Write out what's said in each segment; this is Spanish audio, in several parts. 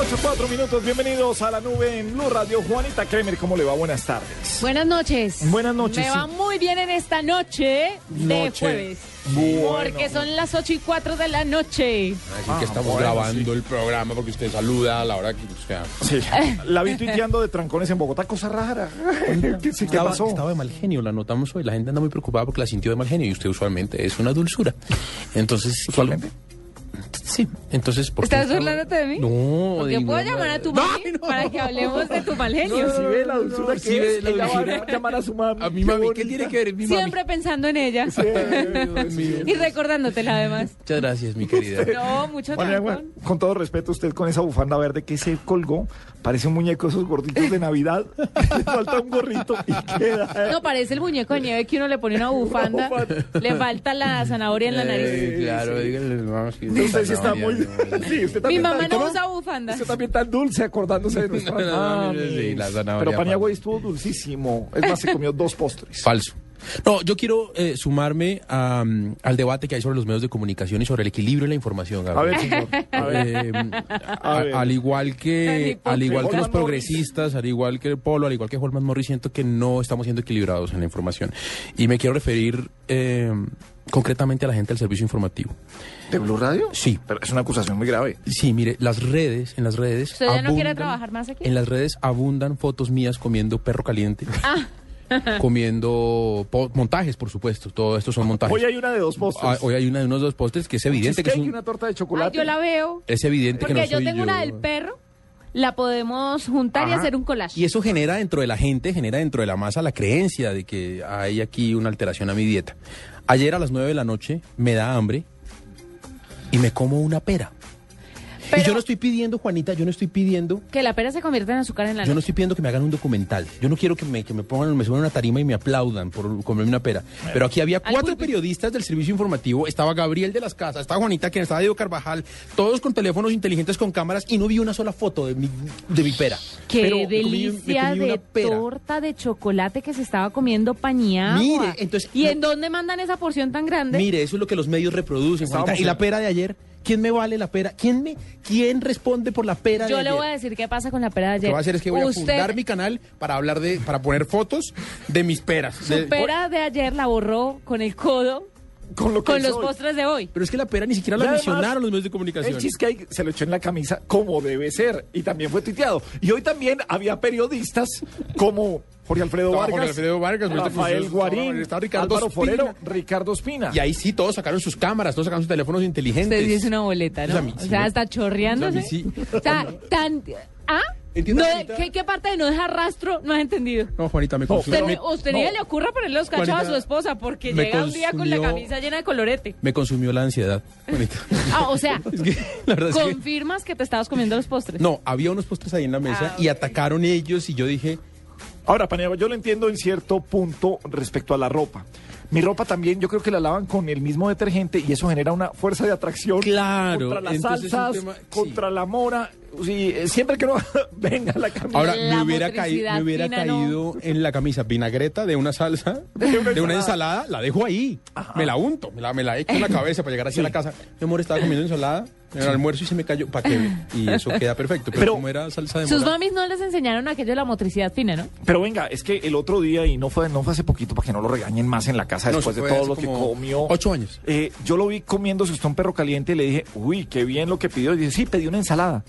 Ocho, cuatro minutos, bienvenidos a la nube en Blue Radio. Juanita Kremer, ¿cómo le va? Buenas tardes. Buenas noches. Buenas noches, Me sí. va muy bien en esta noche de Noche. jueves. Bueno. Porque son las 8 y 4 de la noche. Así que estamos bueno, grabando el programa porque usted saluda a la hora que o sea, Sí. La vi tuiteando de trancones en Bogotá, cosa rara. ¿Qué, sí, ¿qué estaba, pasó? estaba de mal genio, la notamos hoy. La gente anda muy preocupada porque la sintió de mal genio y usted usualmente es una dulzura. Entonces, ¿Usualmente? Sí, entonces ¿por qué ¿Estás burlándote de mí? No, Porque digo, puedo llamar a tu mami no. para que hablemos de tu mal genio. Si ve la dulzura no, que sí ve es, la ella va dulzura. a llamar a su mami. A mi mami, ¿qué tiene que ver mi mami? Siempre pensando en ella. Dios mío. Y recordándotela además. Muchas gracias, mi querida. No, mucho. Juan, con todo respeto, usted con esa bufanda verde que se colgó, parece un muñeco esos gorditos de Navidad. Le falta un gorrito y queda. No, parece el muñeco de nieve que uno le pone una bufanda. le falta la zanahoria en la nariz. Eh, claro, díganle, vamos, que- Usted sí está muy. ya, no. Sí, usted Mi mamá no usa bufanda. Usted también tan dulce acordándose de nuestra No, no, sí, la zanahoria, Pero Paniagua estuvo dulcísimo. Es más, se comió dos postres. Falso. No, yo quiero eh, sumarme a, al debate que hay sobre los medios de comunicación y sobre el equilibrio de la información. A Gabriel. ver, señor. A ver. Eh, a- A ver. al igual que al igual que los progresistas, al igual que el Polo, al igual que Holman Morris, siento que no estamos siendo equilibrados en la información. Y me quiero referir eh, concretamente a la gente del servicio informativo. ¿De Blue Radio? Sí. Pero es una acusación muy grave. Sí, mire, las redes, en las redes. ¿Usted ya no quiere trabajar más aquí? En las redes abundan fotos mías comiendo perro caliente. Ah. comiendo montajes, por supuesto. Todo esto son montajes. Hoy hay una de dos postres. Ah, hoy hay una de unos dos postres que es evidente que es, un- una torta de Ay, chocolate. yo la veo. es evidente que Porque no yo soy tengo una del perro. La podemos juntar y hacer un collage. Y eso genera dentro de la gente, genera dentro de la masa la creencia de que hay aquí una alteración a mi dieta. Ayer a las 9 de la noche me da hambre y me como una pera. Y yo no estoy pidiendo, Juanita, yo no estoy pidiendo, Que la pera se convierta en azúcar en la yo no estoy pidiendo que me hagan un documental. Yo no quiero que me, que me pongan, me suban a una tarima y me aplaudan por comerme una pera. Pero aquí había cuatro periodistas del servicio informativo. Estaba Gabriel de las Casas, estaba Juanita, quien estaba Diego Carvajal, todos con teléfonos inteligentes con cámaras y no vi una sola foto de mi, de mi pera. Qué Pero me comí- me delicia comí de pera. torta de chocolate que se estaba comiendo pañada. Mire, entonces- ¿Y en dónde mandan esa porción tan grande? Mire, eso es lo que los medios reproducen. Juanita. Y la pera de ayer, ¿quién me vale la pera? ¿Quién me, quién responde por la pera de Yo ayer? le voy a decir qué pasa con la pera de Lo que ayer. voy a hacer es que voy a fundar mi canal para hablar de, para poner fotos de mis peras. Su De- pera de ayer la borró con el codo Con lo que con los postres de hoy. Pero es que la pera ni siquiera la además, mencionaron los medios de comunicación. El cheesecake se lo echó en la camisa como debe ser y también fue tuiteado. Y hoy también había periodistas como Jorge Alfredo Vargas, Jorge Alfredo Vargas, Rafael Guarín, estaba Ricardo Álvaro. Forero, Ricardo Espina. Y ahí sí, todos sacaron sus cámaras, todos sacaron sus teléfonos inteligentes. Usted es una boleta, ¿no? Pues o sea, está chorreándose. Sí. O sea, tan... ¿Ah? Entiendo, No. ¿qué, ¿Qué parte de no dejar rastro no has entendido? No, Juanita, me consumió, Usted, usted ni no. le ocurra ponerle los cachos a su esposa porque llega un día con la consumió- camisa llena de colorete. me consumió la ansiedad, Juanita. Ah, o sea, Es que, la verdad es que... confirmas que te estabas comiendo los postres. No, había unos postres ahí en la mesa Ah, y atacaron ellos y yo dije, Ahora, Paniagua, yo lo entiendo en cierto punto respecto a la ropa. Mi ropa también, yo creo que la lavan con el mismo detergente y eso genera una fuerza de atracción Claro, contra las salsas, tema- sí. contra la mora. Sí, eh, siempre que no venga la camisa. Ahora, La me hubiera, caído, me hubiera caído en la camisa vinagreta de una salsa, De una de una ensalada. la dejo ahí. Me la unto, me la, me la echo en la cabeza para llegar así a la casa. Mi amor, estaba comiendo ensalada en el almuerzo y se me cayó. ¿Para qué? Y eso queda perfecto. Pero, Pero- como era salsa de Sus mamis no les enseñaron aquello de la motricidad fina, ¿no? Pero venga, es que el otro día, y no fue, no fue hace poquito para que no lo regañen más en la casa No, después de todo lo que comió. Ocho años. Eh, yo lo vi comiéndose usted un perro caliente y le dije, uy, qué bien lo que pidió. Y dije, sí, pedí una ensalada.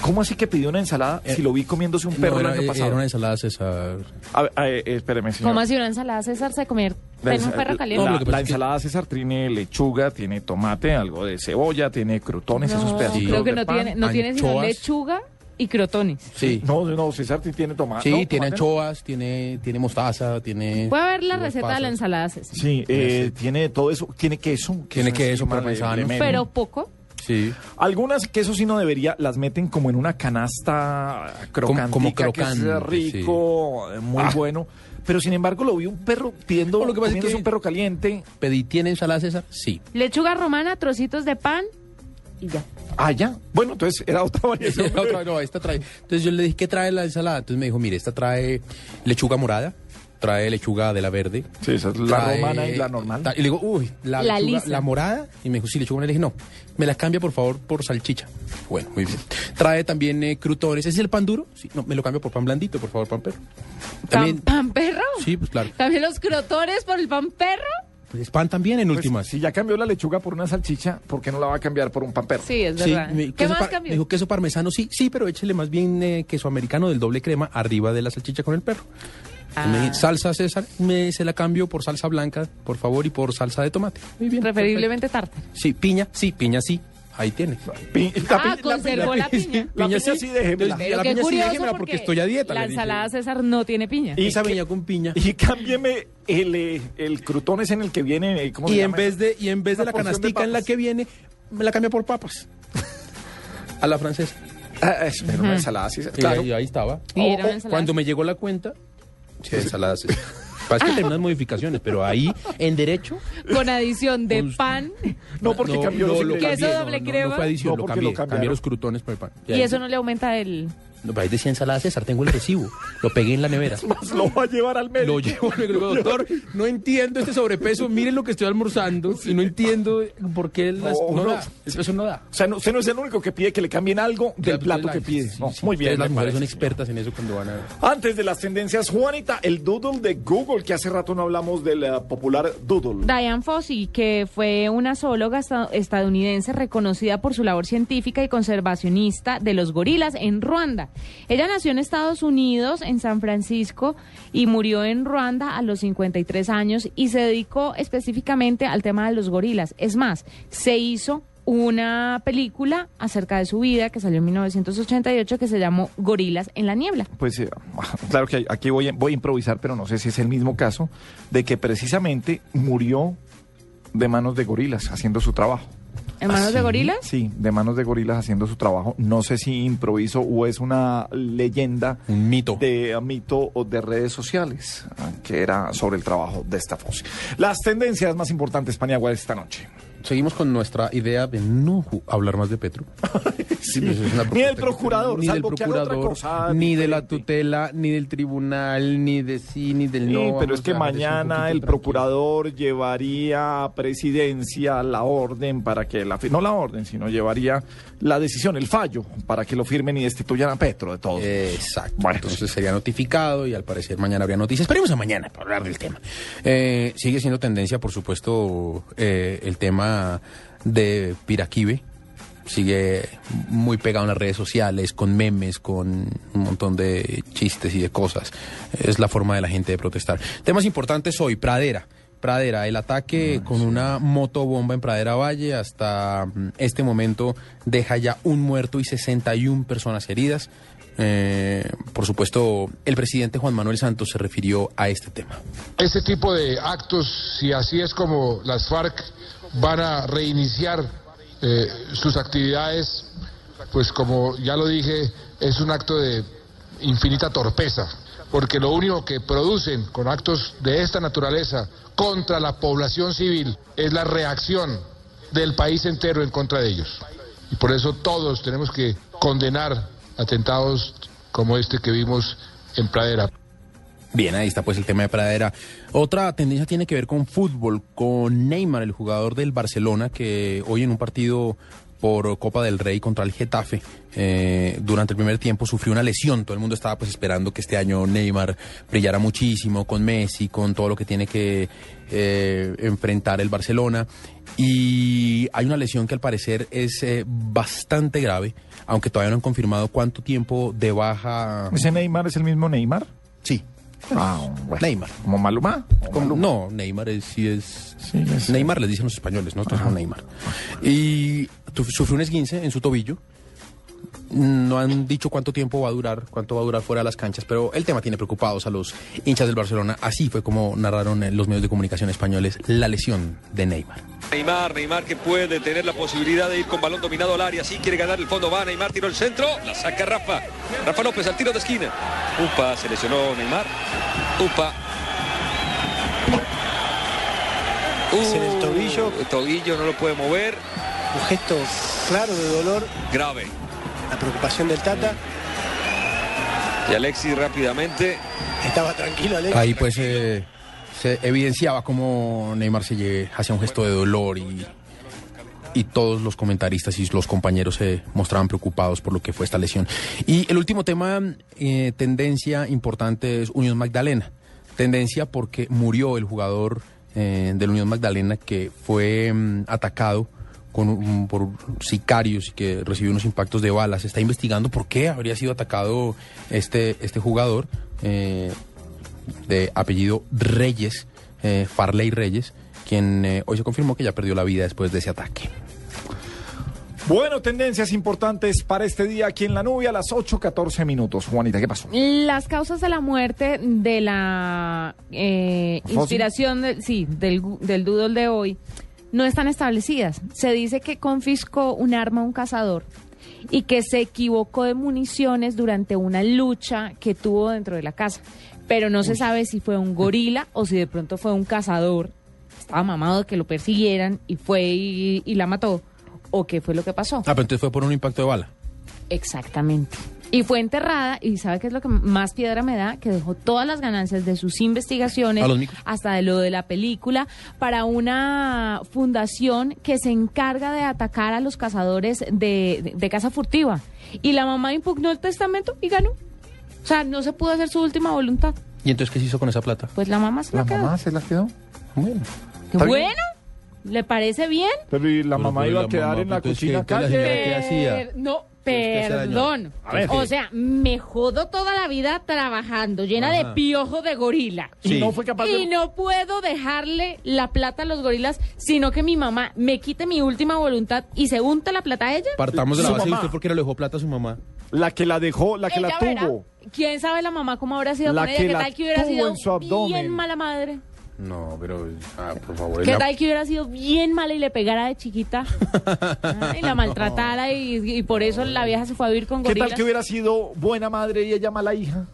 ¿Cómo así que pidió una ensalada si lo vi comiéndose un perro No, el era, año pasado? era una ensalada César. A ver, a ver, eh, espéreme, señor. ¿Cómo así una ensalada César se comer La en un perro la- caliente. No, La, ensalada César tiene lechuga, tiene tomate, algo de cebolla, tiene crutones, esos No, pedacitos creo que de no pan. tiene, no tiene sino lechuga y crotones. Sí. No, no, César sí tiene tomate. Sí, ¿no? tiene anchoas, tiene, tiene mostaza, tiene... Voy a ver la receta de la pasas. ensalada César. Sí, eh, tiene todo eso, tiene queso. Tiene queso, parmesano. Pero poco. Sí. Algunas que eso sí no debería, las meten como en una canasta crocante, como que es crocante, rico, eh, muy Ah. bueno. Pero sin embargo lo vi un perro pidiendo, No, lo que pasa es comiéndose que- un perro caliente. Pedí, ¿tiene ensalada César? Sí. Lechuga romana, trocitos de pan y ya. Ah, ya. Bueno, entonces era otra variación. Esa otra, no, esta trae. Entonces yo le dije, ¿qué trae la ensalada? Entonces me dijo, mire, esta trae lechuga morada, trae lechuga de la verde. Sí, esa es la trae- romana y la normal. Y le digo, uy, la, La lechuga, la morada. Y me dijo, sí, lechuga morada. Le dije, no, me la cambia por favor por salchicha. Bueno, muy bien. Trae también eh, crutones. ¿Ese es el pan duro? Sí, no, me lo cambio por pan blandito, por favor, pan perro. También, ¿Pan, pan perro? sí, pues claro. ¿También los crotones por el pan perro? Pues es pan también en Pues, últimas. si ya cambió la lechuga por una salchicha, ¿por qué no la va a cambiar por un pan perro? Sí, es Sí, verdad. me- ¿Qué más cambió? Me dijo queso parmesano, sí, sí, pero échele más bien eh, queso americano del doble crema arriba de la salchicha con el perro. Ah. Me salsa César, me, se la cambio por salsa blanca, por favor, y por salsa de tomate. Muy bien. Preferiblemente tarta. Sí, piña, sí, piña sí. Ahí tiene. Pi- la Ah, conservó la piña. La piña sí, déjemela. La qué piña sí, déjemela porque, porque estoy a dieta, La ensalada César no tiene piña. Y Esa venía con piña. Y cámbiame el, eh, el crutón es en el que viene. eh, ¿cómo se Y en llama? vez de, y en vez de la de canastica en la que viene, me la cambia por papas. A la francesa. Ah, es- pero una ensalada sí. Y Claro. ahí, ahí estaba. Y cuando me llegó la cuenta, sí, ensalada César. Pasa que terminan modificaciones, pero ahí en derecho Con adición de Con- pan. No, porque cambió los lo ingredientes. Queso cambié, doble no, no, crema. No, fue adición, No, lo cambié. lo cambié los crutones por el pan. Y eso no le aumenta el... No, pero ahí decía ensalada César, tengo el recibo. Lo pegué en la nevera. Lo va a llevar al médico. Lo llevo, le digo, doctor, no entiendo este sobrepeso, miren lo que estoy almorzando y no entiendo por qué las- No, no, no. da, el peso no da. O sea, no, usted no es el único que pide que le cambien algo del Claro, plato que pide. sí, No, sí, muy bien. las mujeres son expertas en eso cuando van a... Antes de las tendencias, Juanita, el doodle de Google, que hace rato no hablamos del eh, popular doodle. Diane Fossey, que fue una zoóloga esta- estadounidense reconocida por su labor científica y conservacionista de los gorilas en Ruanda. Ella nació en Estados Unidos, en San Francisco, y murió en Ruanda a los 53 años y se dedicó específicamente al tema de los gorilas. Es más, se hizo una película acerca de su vida que salió en 1988 que se llamó Gorilas en la niebla. Pues eh, claro que aquí voy, a- voy a improvisar, pero no sé si es el mismo caso, de que precisamente murió de manos de gorilas haciendo su trabajo. ¿En manos de gorilas? Sí, de manos de gorilas haciendo su trabajo. No sé si improviso o es una leyenda Un mito. de eh, mito o de redes sociales, ah, que era sobre el trabajo de esta Fosse. Las tendencias más importantes, Paniagua, esta noche. Seguimos con nuestra idea de no hablar más de Petro. Sí, pues Ni del procurador, ni del salvo que haga otra procurador, cosa ni de la tutela, ni del tribunal, ni de sí, ni del Sí, no. pero es que mañana el tranquilo. procurador llevaría a presidencia la orden para que la no la orden, sino llevaría la decisión, el fallo, para que lo firmen y destituyan a Petro de todo. Exacto. Bueno. Entonces sería notificado y al parecer mañana habría noticias. Esperemos a mañana para hablar del tema. Eh, sigue siendo tendencia, por supuesto, eh, el tema de Piraquive. Sigue muy pegado en las redes sociales, con memes, con un montón de chistes y de cosas. Es la forma de la gente de protestar. Temas importantes hoy, Pradera. Pradera, el ataque con una motobomba en Pradera Valle hasta mm, este momento deja ya un muerto y 61 personas heridas. Eh, por supuesto, el presidente Juan Manuel Santos se refirió a este tema. Este tipo de actos, si así es como las FARC van a reiniciar eh, sus actividades, pues como ya lo dije, es un acto de infinita torpeza, porque lo único que producen con actos de esta naturaleza contra la población civil es la reacción del país entero en contra de ellos. Y por eso todos tenemos que condenar atentados como este que vimos en Pradera. Bien, ahí está pues el tema de Pradera. Otra tendencia tiene que ver con fútbol, con Neymar, el jugador del Barcelona, que hoy en un partido por Copa del Rey contra el Getafe, eh, durante el primer tiempo sufrió una lesión. Todo el mundo estaba pues esperando que este año Neymar brillara muchísimo con Messi, con todo lo que tiene que eh, enfrentar el Barcelona. Y hay una lesión que al parecer es eh, bastante grave, aunque todavía no han confirmado cuánto tiempo de baja. ¿Ese Neymar es el mismo Neymar? Sí, Ah, bueno. Neymar. ¿Como Maluma? No, Neymar es, sí es... Sí, es- Neymar les dicen los españoles, nosotros somos Neymar. Y sufrió un esguince en su tobillo. No han dicho cuánto tiempo va a durar, cuánto va a durar fuera de las canchas, pero el tema tiene preocupados a los hinchas del Barcelona. Así fue como narraron en los medios de comunicación españoles la lesión de Neymar. Neymar, Neymar que puede tener la posibilidad de ir con balón dominado al área, sí quiere ganar el fondo, va Neymar, tiró el centro, la saca Rafa, Rafa López al tiro de esquina, Upa, se lesionó Neymar, Upa. Es en el tobillo. El tobillo no lo puede mover, Un gesto claro de dolor, grave. la preocupación del Tata. Y Alexis rápidamente, Estaba tranquilo, Alex. Ahí pues eh, se evidenciaba cómo Neymar se lle- hacía un gesto de dolor y, y todos los comentaristas y los compañeros se mostraban preocupados por lo que fue esta lesión. Y el último tema, eh, tendencia importante es Unión Magdalena. Tendencia porque murió el jugador eh, del Unión Magdalena que fue mm, atacado con por sicarios y que recibió unos impactos de balas. Está investigando por qué habría sido atacado este, este jugador. eh, de apellido Reyes, eh, Farley Reyes, quien eh, hoy se confirmó que ya perdió la vida después de ese ataque. Bueno, tendencias importantes para este día aquí en la nube a las 8.14 minutos. Juanita, ¿qué pasó? Las causas de la muerte de la eh, inspiración del, sí, del, del doodle de hoy no están establecidas. Se dice que confiscó un arma a un cazador y que se equivocó de municiones durante una lucha que tuvo dentro de la casa. Pero no se sabe si fue un gorila o si de pronto fue un cazador. Estaba mamado de que lo persiguieran y fue y, y la mató. ¿O qué fue lo que pasó? Ah, pero entonces fue por un impacto de bala. Exactamente. Y fue enterrada, y ¿sabe qué es lo que más piedra me da? Que dejó todas las ganancias de sus investigaciones, hasta de lo de la película, para una fundación que se encarga de atacar a los cazadores de, de, de caza furtiva. Y la mamá impugnó el testamento y ganó. O sea, no se pudo hacer su última voluntad. ¿Y entonces qué se hizo con esa plata? Pues la mamá se la, ¿La quedó. mamá se la quedó? Bueno. Qué ¿Está bien? ¿Le parece bien? Pero ¿y la Pero, mamá pero iba la a quedar mamá, en la entonces, cocina ¿qué- qué la calle? señora qué hacía? Per- No, perdón. A ver. O sea, me jodo toda la vida trabajando, llena de Ajá. piojo de gorila. Y Sí. no fue capaz Y de... no puedo dejarle la plata a los gorilas, sino que mi mamá me quite mi última voluntad y se unta la plata a ella. Partamos de la Su base de mamá. usted porque le dejó plata a su mamá. La que la dejó, la que Ella la verá. tuvo. ¿Quién sabe la mamá cómo habrá sido La con ella? que ¿Qué la tal que hubiera tuvo sido en su abdomen. bien mala madre? No, pero... Ah, por favor. ¿Qué tal que hubiera sido bien mala y le pegara de chiquita? Ah, y la maltratara y, y por eso la vieja se fue a vivir con ¿Qué gorilas. tal que hubiera sido buena madre y ella mala hija?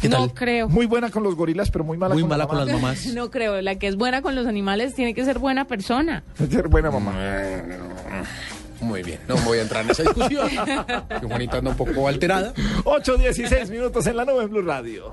¿Qué no creo. Muy buena con los gorilas, pero muy mala Muy con mala la con las mamás. No creo. La que es buena con los animales tiene que ser buena persona. Ser buena mamá. Muy bien, no voy a entrar en esa discusión. Juanita anda un poco alterada. 8.16 minutos en la nube en Blue Radio.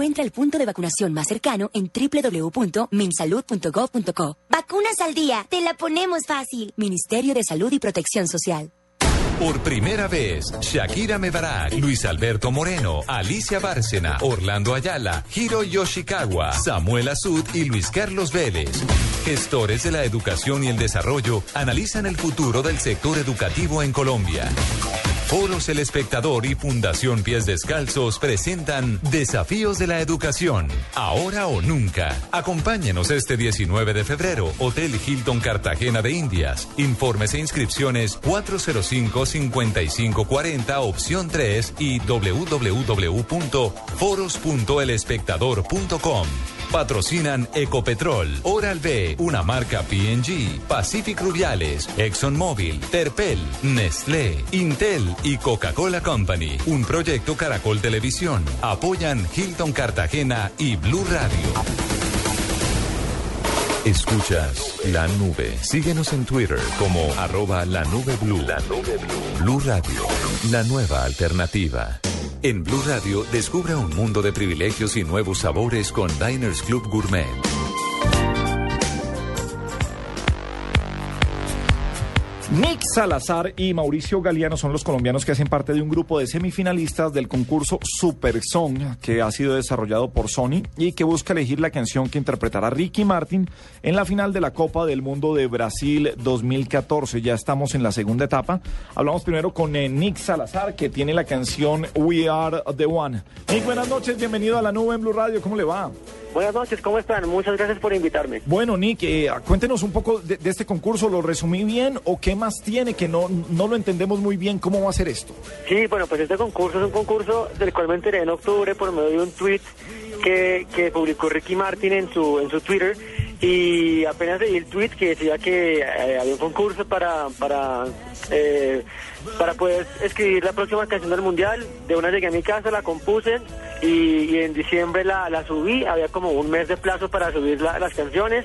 Encuentra el punto de vacunación más cercano en www.minsalud.gov.co. Vacunas al día, te la ponemos fácil. Ministerio de Salud y Protección Social. Por primera vez, Shakira Mebarak, Luis Alberto Moreno, Alicia Bárcena, Orlando Ayala, Hiro Yoshikawa, Samuel Azud y Luis Carlos Vélez. Gestores de la educación y el desarrollo analizan el futuro del sector educativo en Colombia. Foros El Espectador y Fundación Pies Descalzos presentan Desafíos de la Educación, ahora o nunca. Acompáñenos este 19 de febrero, Hotel Hilton Cartagena de Indias. Informes e inscripciones 405-5540, opción 3 y www.foros.elespectador.com. Patrocinan Ecopetrol, Oral B, una marca PNG, Pacific Rubiales, ExxonMobil, Terpel, Nestlé, Intel y Coca-Cola Company. Un proyecto Caracol Televisión. Apoyan Hilton Cartagena y Blue Radio. Escuchas la nube. Síguenos en Twitter como arroba la nube blue. La nube blue. Blue Radio, la nueva alternativa. En Blue Radio, descubra un mundo de privilegios y nuevos sabores con Diners Club Gourmet. Nick Salazar y Mauricio Galeano son los colombianos que hacen parte de un grupo de semifinalistas del concurso Super Song que ha sido desarrollado por Sony y que busca elegir la canción que interpretará Ricky Martin en la final de la Copa del Mundo de Brasil 2014. Ya estamos en la segunda etapa. Hablamos primero con eh, Nick Salazar que tiene la canción We Are the One. Nick, buenas noches, bienvenido a la nube en Blue Radio. ¿Cómo le va? Buenas noches, ¿cómo están? Muchas gracias por invitarme. Bueno, Nick, eh, cuéntenos un poco de, de este concurso. ¿Lo resumí bien o qué más tiene que no, no lo entendemos muy bien? ¿Cómo va a ser esto? Sí, bueno, pues este concurso es un concurso del cual me enteré en octubre por medio de un tweet que, que publicó Ricky Martin en su, en su Twitter y apenas leí el tweet que decía que eh, había un concurso para, para, eh, para poder escribir la próxima canción del mundial. De una llegué a mi casa, la compuse y, y en diciembre la, la subí, había como un mes de plazo para subir la- las canciones,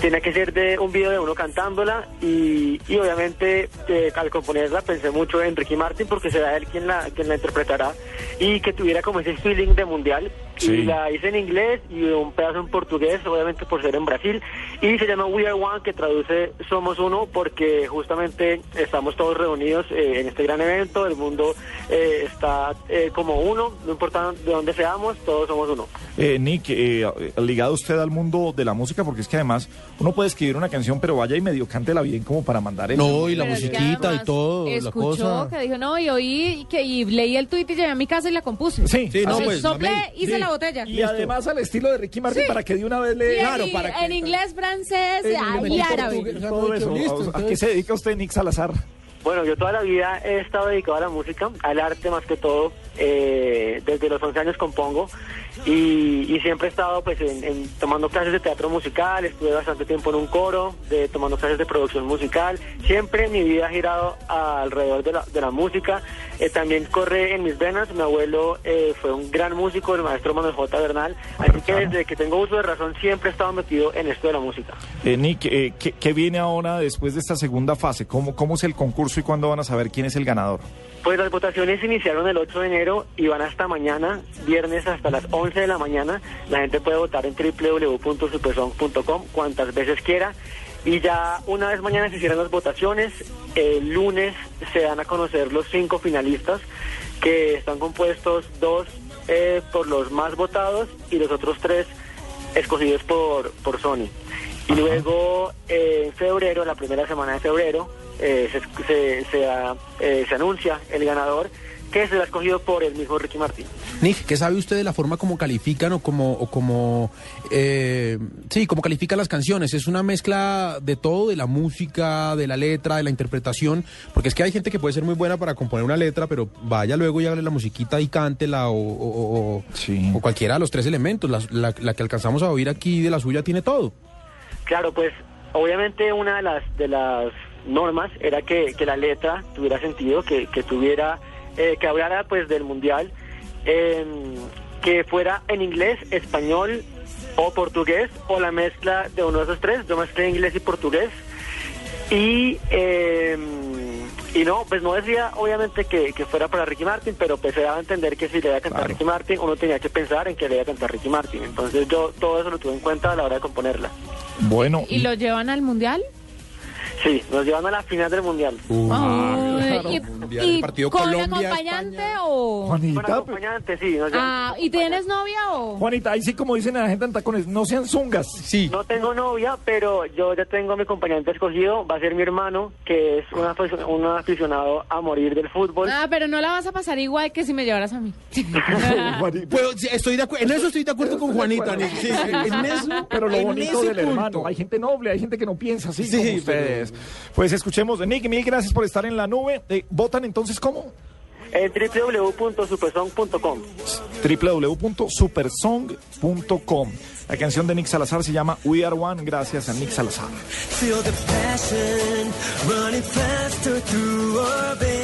tenía que ser de un video de uno cantándola y, y obviamente eh, al componerla pensé mucho en Ricky Martin porque será él quien la, quien la interpretará y que tuviera como ese feeling de mundial Sí. y la hice en inglés y un pedazo en portugués, obviamente por ser en Brasil, y se llama We Are One, que traduce Somos Uno, porque justamente estamos todos reunidos eh, en este gran evento, el mundo eh, está eh, como uno, no importa de dónde seamos, todos somos uno. Eh, Nick, eh, ligado usted al mundo de la música, porque es que además uno puede escribir una canción, pero vaya y medio cántela bien como para mandar el... No, y la Pero que musiquita y todo, la Escuchó cosa. que dijo, no, y oí que y leí el tuit y llegué a mi casa y la compuse. Sí, Sí, no, pues, Soplé, amén. hice Sí. la botella. Y además al estilo de Ricky Martin Sí. para que de una vez le... en- Claro, y para que- en inglés, francés le y árabe. todo eso. Listo, ¿A- ¿A qué se dedica usted, Nick Salazar? Bueno, yo toda la vida he estado dedicado a la música, al arte más que todo. eh, desde los 11 años compongo y, y siempre he estado pues en, en tomando clases de teatro musical, estuve bastante tiempo en un coro, de, tomando clases de producción musical. Siempre mi vida ha girado alrededor de la, de la música. Eh, también corre en mis venas. Mi abuelo eh, fue un gran músico, el maestro Manuel J. Bernal. Así que desde que tengo uso de razón siempre he estado metido en esto de la música. Eh, Nick, eh, ¿qué, qué viene ahora después de esta segunda fase? ¿Cómo, ¿Cómo es el concurso y cuándo van a saber quién es el ganador? Pues las votaciones iniciaron el 8 de enero y van hasta mañana, viernes hasta las 11 de la mañana. La gente puede votar en www.supersong.com cuantas veces quiera. Y ya una vez mañana se cierran las votaciones, el lunes se dan a conocer los cinco finalistas que están compuestos dos eh, por los más votados y los otros tres escogidos por, por Sony. Y luego eh, en febrero, la primera semana de febrero, eh, se, se, se, eh, se anuncia el ganador que será escogido por el mismo Ricky Martin. Nick, ¿qué sabe usted de la forma como califican o como, o como eh, sí, como califican las canciones? ¿Es una mezcla de todo, de la música, de la letra, de la interpretación? Porque es que hay gente que puede ser muy buena para componer una letra, pero vaya luego y hágale la musiquita y cántela o, o, o- o cualquiera de los tres elementos. La, la- la que alcanzamos a oír aquí de la suya tiene todo. Claro, pues obviamente una de las de las normas era que, que la letra tuviera sentido, que, que tuviera, eh, que hablara pues del mundial, eh, que fuera en inglés, español o portugués o la mezcla de uno de esos tres. Yo mezclé inglés y portugués y eh, y no, pues no decía obviamente que, que fuera para Ricky Martin, pero pues se daba a entender que si le iba a cantar Ricky Martin, uno tenía que pensar en que le iba a cantar Ricky Martin. Entonces yo todo eso lo tuve en cuenta a la hora de componerla. Bueno, ¿Y lo llevan al mundial? Sí, nos llevan a la final del mundial. Ay, y- Mundial, y el partido con Colombia, acompañante o Juanita, Con acompañante, sí. Nos ah, ¿y tienes novia o Juanita, ahí sí como dicen la gente en tacones, no sean zungas. Sí. No tengo novia, pero yo ya tengo a mi acompañante escogido. Va a ser mi hermano, que es un, un aficionado a morir del fútbol. Ah, pero no la vas a pasar igual que si me llevaras a mí. Pues, sí, estoy de acuerdo, en eso estoy de acuerdo con Juanita, Nick. Sí, sí, en eso, Pero lo en bonito del punto. hermano, hay gente noble, hay gente que no piensa así Sí, como pero- ustedes. Pues escuchemos, Nick, mil gracias por estar en la nube. Eh, ¿Votan entonces cómo? En www.supersong.com. www.supersong.com. La canción de Nick Salazar se llama We Are One, gracias a Nick Salazar. Feel the passion running faster through our veins.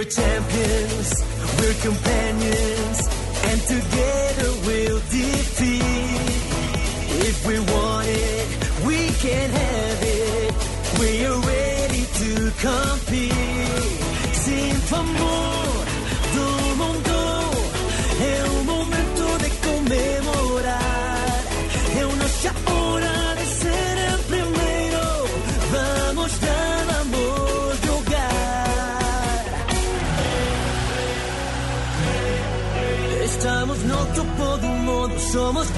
We are champions. We're companions. And together we'll defeat. If we want it, we can have it. We are ready to compete. Sinto for do somos.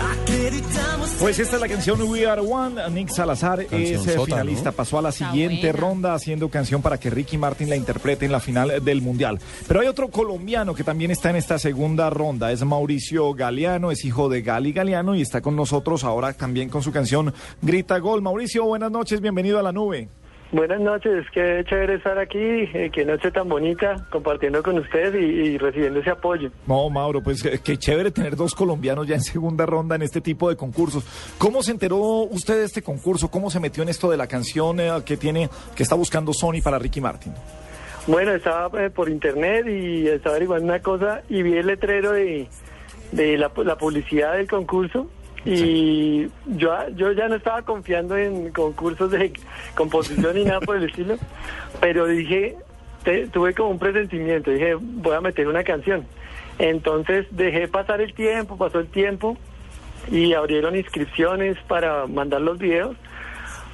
Acreditamos. Pues esta es la canción We Are One. Nick Salazar es eh, finalista, ¿no? pasó a la siguiente buena. ronda haciendo canción para que Ricky Martin la interprete en la final del Mundial. Pero hay otro colombiano que también está en esta segunda ronda, es Mauricio Galeano, es hijo de Gali Galeano y está con nosotros ahora también con su canción Grita Gol. Mauricio, buenas noches, bienvenido a la nube. Buenas noches, qué chévere estar aquí, eh, qué noche tan bonita, compartiendo con ustedes y, y recibiendo ese apoyo. No, Mauro, pues eh, qué chévere tener dos colombianos ya en segunda ronda en este tipo de concursos. ¿Cómo se enteró usted de este concurso? ¿Cómo se metió en esto de la canción eh, que tiene, que está buscando Sony para Ricky Martin? Bueno, estaba eh, por internet y estaba averiguando una cosa y vi el letrero de, de la, la publicidad del concurso y yo, yo ya no estaba confiando en concursos de composición ni nada por el estilo, pero dije, te- tuve como un presentimiento, dije, voy a meter una canción. Entonces dejé pasar el tiempo, pasó el tiempo y abrieron inscripciones para mandar los videos.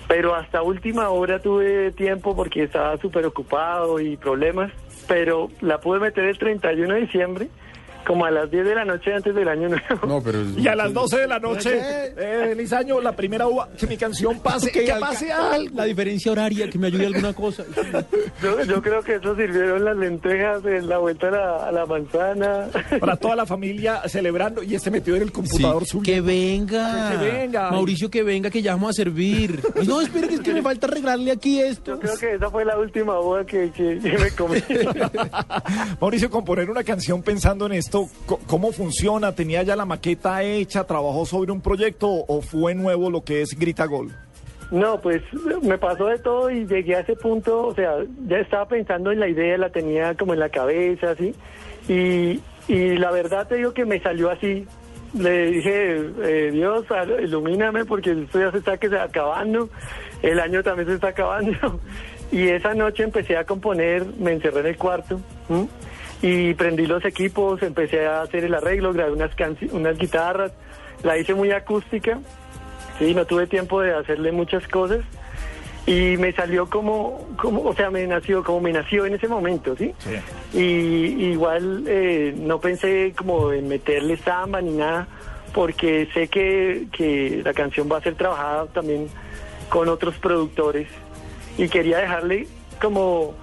Pero hasta última hora tuve tiempo porque estaba súper ocupado y problemas, pero la pude meter el 31 de diciembre, como a las 10 de la noche antes del año nuevo. No, pero... Y a las 12 de la noche, eh, feliz año, la primera uva, que mi canción pase, que, pase algo. La diferencia horaria, que me ayude alguna cosa. Yo, yo creo que eso sirvieron las lentejas, eh, la vuelta a la, a la manzana. Para toda la familia celebrando y este metido en el computador Sí, subiendo. que venga. Que venga. Mauricio, que venga, que ya vamos a servir. Ay, No, espere, que es que me falta arreglarle aquí esto. Yo creo que esa fue la última uva que, que- que me comí. Mauricio, componer una canción pensando en esto, ¿cómo funciona? ¿Tenía ya la maqueta hecha? ¿Trabajó sobre un proyecto o fue nuevo lo que es Grita Gol? No, pues me pasó de todo y llegué a ese punto, o sea, ya estaba pensando en la idea, la tenía como en la cabeza, así, y, la verdad te digo que me salió así. Le dije, eh, Dios, ilumíname porque esto ya se está acabando, el año también se está acabando. Y esa noche empecé a componer, me encerré en el cuarto. Y prendí los equipos, empecé a hacer el arreglo, grabé unas, unas guitarras, la hice muy acústica. Sí, no tuve tiempo de hacerle muchas cosas y me salió como, como o sea, me nació como me nació en ese momento, ¿sí? Y igual eh, no pensé como en meterle samba ni nada, porque sé que, que la canción va a ser trabajada también con otros productores y quería dejarle como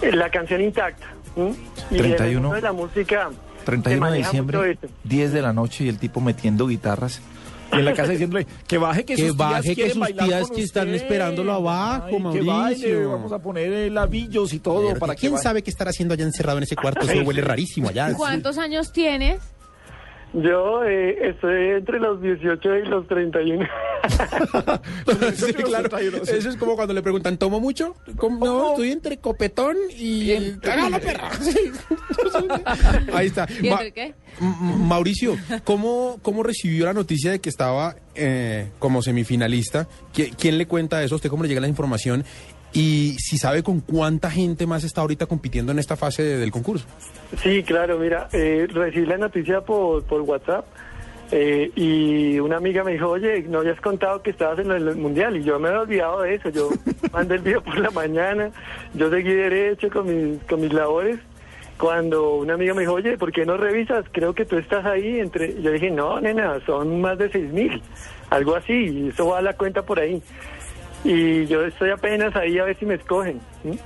la canción intacta. ¿M? Y en el 31. mundo de la música se 31 de diciembre, esto. 10 de la noche y el tipo metiendo guitarras. Y en la casa diciéndole que baje, que, Que sus baje, tías que sus tías que están esperándolo abajo, Ay, Que baile, Mauricio. vamos a poner eh, labillos y todo Pero para que ¿Quién sabe qué estará haciendo allá encerrado en ese cuarto? Eso huele rarísimo allá. ¿Cuántos años tienes? Yo eh, estoy entre los 18 y los 31. Sí, claro. Eso es como cuando le preguntan, ¿tomo mucho? ¿Cómo? No, estoy entre copetón y... ¡Haga la perra! Sí. Ahí está. ¿Y Ma- entre qué? Mauricio, ¿cómo, ¿cómo recibió la noticia de que estaba eh, como semifinalista? ¿Qui- ¿Quién le cuenta eso? ¿Usted cómo le llega la información? Y si sabe con cuánta gente más está ahorita compitiendo en esta fase de- del concurso. Sí, claro, mira, eh, recibí la noticia por, por WhatsApp eh, y una amiga me dijo, oye, no habías contado que estabas en el Mundial y yo me había olvidado de eso, yo mandé el video por la mañana, yo seguí derecho con mis, con mis labores. Cuando una amiga me dijo, oye, ¿por qué no revisas? Creo que tú estás ahí entre... Yo dije, no, nena, son más de seis mil, algo así, y eso va a la cuenta por ahí. Y yo estoy apenas ahí a ver si me escogen. ¿sí?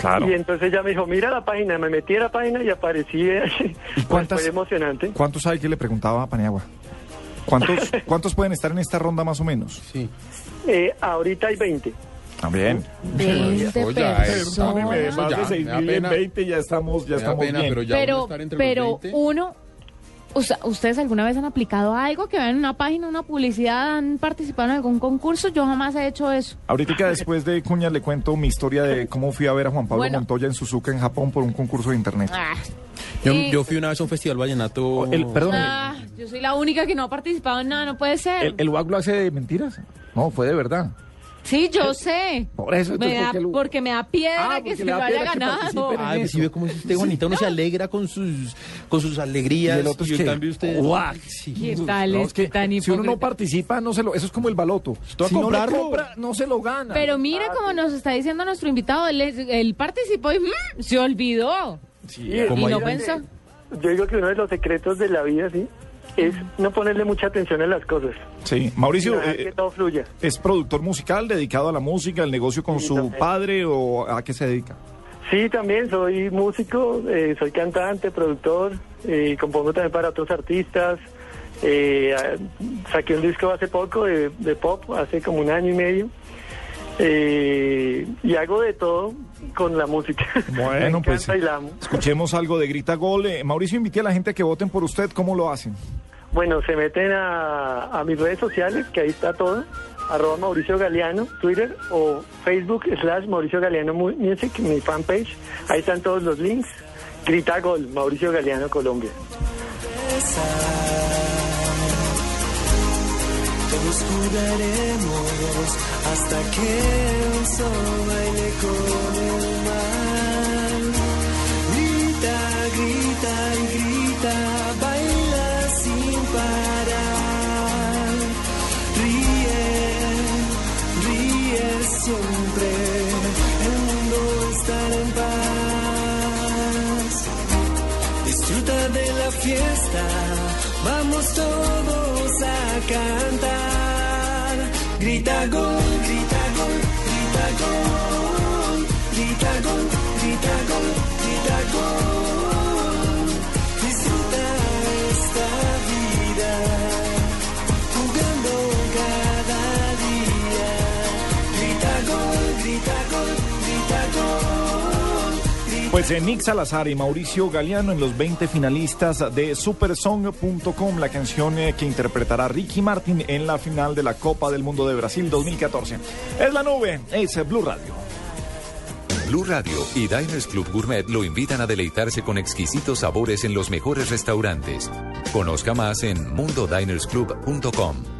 Claro. Y entonces ella me dijo, mira la página, me metí a la página y aparecí. Pues cuántas- fue emocionante. ¿Cuántos hay que le preguntaba a Paniagua? ¿Cuántos, ¿Cuántos pueden estar en esta ronda más o menos? Sí. Eh, ahorita hay 20. También. 20 Oye, personas. más Ya, de 6 me da mil en pena. 20 ya estamos, ya estamos pena, bien. pero ya uno Pero, estar entre pero los 20. uno, ¿ustedes alguna vez han aplicado algo que vean en una página, una publicidad, han participado en algún concurso? Yo jamás he hecho eso. Ahorita después de Cuña le cuento mi historia de cómo fui a ver a Juan Pablo Bueno. Montoya en Suzuka en Japón por un concurso de internet. Ah, Yo, Sí. yo fui una vez a un festival vallenato. El, perdón, ah, yo soy la única que no ha participado en nada, no puede ser. ¿el, el WAC lo hace de mentiras? No, fue de verdad. Sí, yo sé. Por eso, entonces, me ¿por da- lo- porque me da piedra Ah, que se lo haya ganado. Ay, pues, si ve cómo es usted bonita, uno se alegra con sus, con sus alegrías. Y el otro es que, cambio usted... ¡guau! Sí. ¿Qué tal No, es es que tan si uno no participa, no se lo, eso es como el baloto. a si no comprarlo. compra, no se lo gana. Pero mire como nos está diciendo nuestro invitado, él, es- él participó y mm, se olvidó. Sí, y como no pensó. Yo digo que uno de los secretos de la vida, sí, es no ponerle mucha atención a las cosas. sí. Mauricio, eh, que todo fluya. ¿es productor musical dedicado a la música, el negocio con Sí, su también. padre o a qué se dedica? Sí, también soy músico, eh, soy cantante, productor, eh, compongo también para otros artistas. Eh, ah, saqué un disco hace poco de, de pop, hace como un año y medio. Eh, y hago de todo con la música. Bueno, Me pues encanta y la amo. escuchemos algo de Grita Gol. Eh, Mauricio, invite a la gente a que voten por usted. ¿Cómo lo hacen? Bueno, se meten a, a mis redes sociales, que ahí está todo, arroba Mauricio Galeano, Twitter o Facebook slash Mauricio Galeano Mu- Music, mi fanpage. Ahí están todos los links. Grita Gol, Mauricio Galeano, Colombia. Todos jugaremos hasta que el sol baile con el mar. Grita, grita y grita, baila sin parar. Ríe, ríe siempre, el mundo estará en paz. Disfruta de la fiesta, vamos todos a cantar. Grita gol, grita gol, grita gol, Pues Nick Salazar y Mauricio Galeano en los 20 finalistas de Supersong.com, la canción eh, que interpretará Ricky Martin en la final de la Copa del Mundo de Brasil 2014. Es la nube, es Blue Radio. Blue Radio y Diners Club Gourmet lo invitan a deleitarse con exquisitos sabores en los mejores restaurantes. Conozca más en mundodinersclub.com.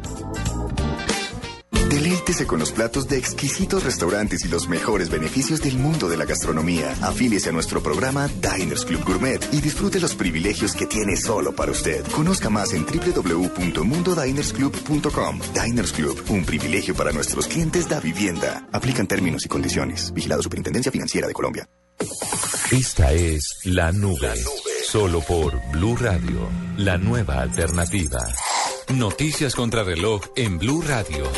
Deleítese con los platos de exquisitos restaurantes y los mejores beneficios del mundo de la gastronomía. Afíliese a nuestro programa Diners Club Gourmet y disfrute los privilegios que tiene solo para usted. Conozca más en www.mundodinersclub.com. Diners Club, un privilegio para nuestros clientes da vivienda. Aplican términos y condiciones. Vigilado Superintendencia Financiera de Colombia. Esta es La Nube. Solo por Blue Radio, la nueva alternativa. Noticias contra reloj en Blue Radio.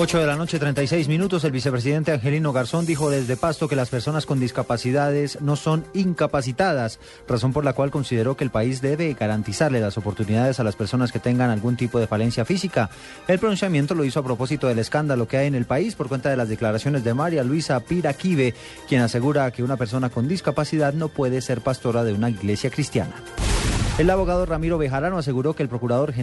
8 de la noche, 36 minutos. El vicepresidente Angelino Garzón dijo desde Pasto que las personas con discapacidades no son incapacitadas, razón por la cual consideró que el país debe garantizarle las oportunidades a las personas que tengan algún tipo de falencia física. El pronunciamiento lo hizo a propósito del escándalo que hay en el país por cuenta de las declaraciones de María Luisa Piraquive, quien asegura que una persona con discapacidad no puede ser pastora de una iglesia cristiana. El abogado Ramiro Bejarano aseguró que el procurador,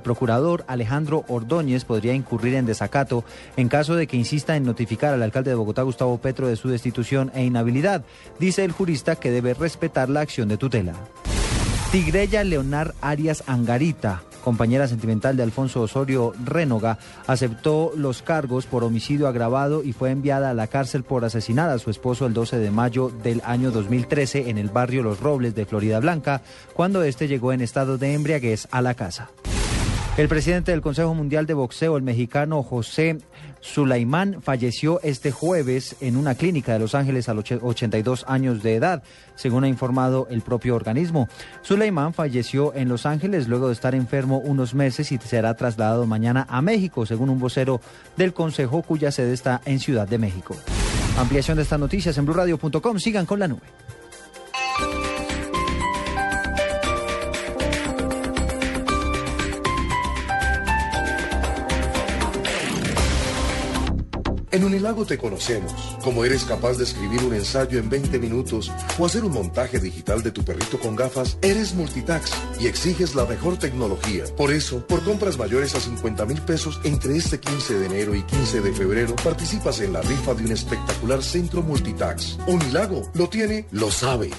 procurador Alejandro Ordóñez podría incurrir en desacato en caso de que insista en notificar al alcalde de Bogotá, Gustavo Petro, de su destitución e inhabilidad. Dice el jurista que debe respetar la acción de tutela. Tigreya Leonar Arias Angarita, compañera sentimental de Alfonso Osorio Rénoga, aceptó los cargos por homicidio agravado y fue enviada a la cárcel por asesinar a su esposo el 12 de mayo del año 2013 en el barrio Los Robles de Florida Blanca, cuando este llegó en estado de embriaguez a la casa. El presidente del Consejo Mundial de Boxeo, el mexicano José Sulaimán, falleció este jueves en una clínica de Los Ángeles a los 82 años de edad, según ha informado el propio organismo. Sulaimán falleció en Los Ángeles luego de estar enfermo unos meses y será trasladado mañana a México, según un vocero del Consejo cuya sede está en Ciudad de México. Ampliación de estas noticias en blurradio.com. Sigan con la nube. En Unilago te conocemos, como eres capaz de escribir un ensayo en 20 minutos o hacer un montaje digital de tu perrito con gafas, eres multitax y exiges la mejor tecnología. Por eso, por compras mayores a 50 mil pesos entre este 15 de enero y 15 de febrero, participas en la rifa de un espectacular centro multitax. Unilago lo tiene, lo sabe.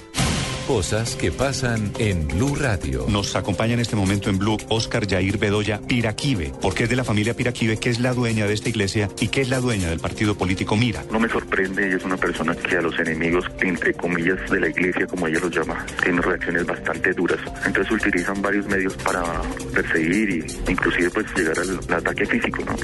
Cosas que pasan en Blue Radio. Nos acompaña en este momento en Blue Oscar Jair Bedoya Piraquive, porque es de la familia Piraquive, que es la dueña de esta iglesia y que es la dueña del partido político Mira. No me sorprende, ella es una persona que a los enemigos, entre comillas, de la iglesia, como ella los llama, tiene reacciones bastante duras. Entonces utilizan varios medios para perseguir y inclusive pues llegar al, al ataque físico, ¿no?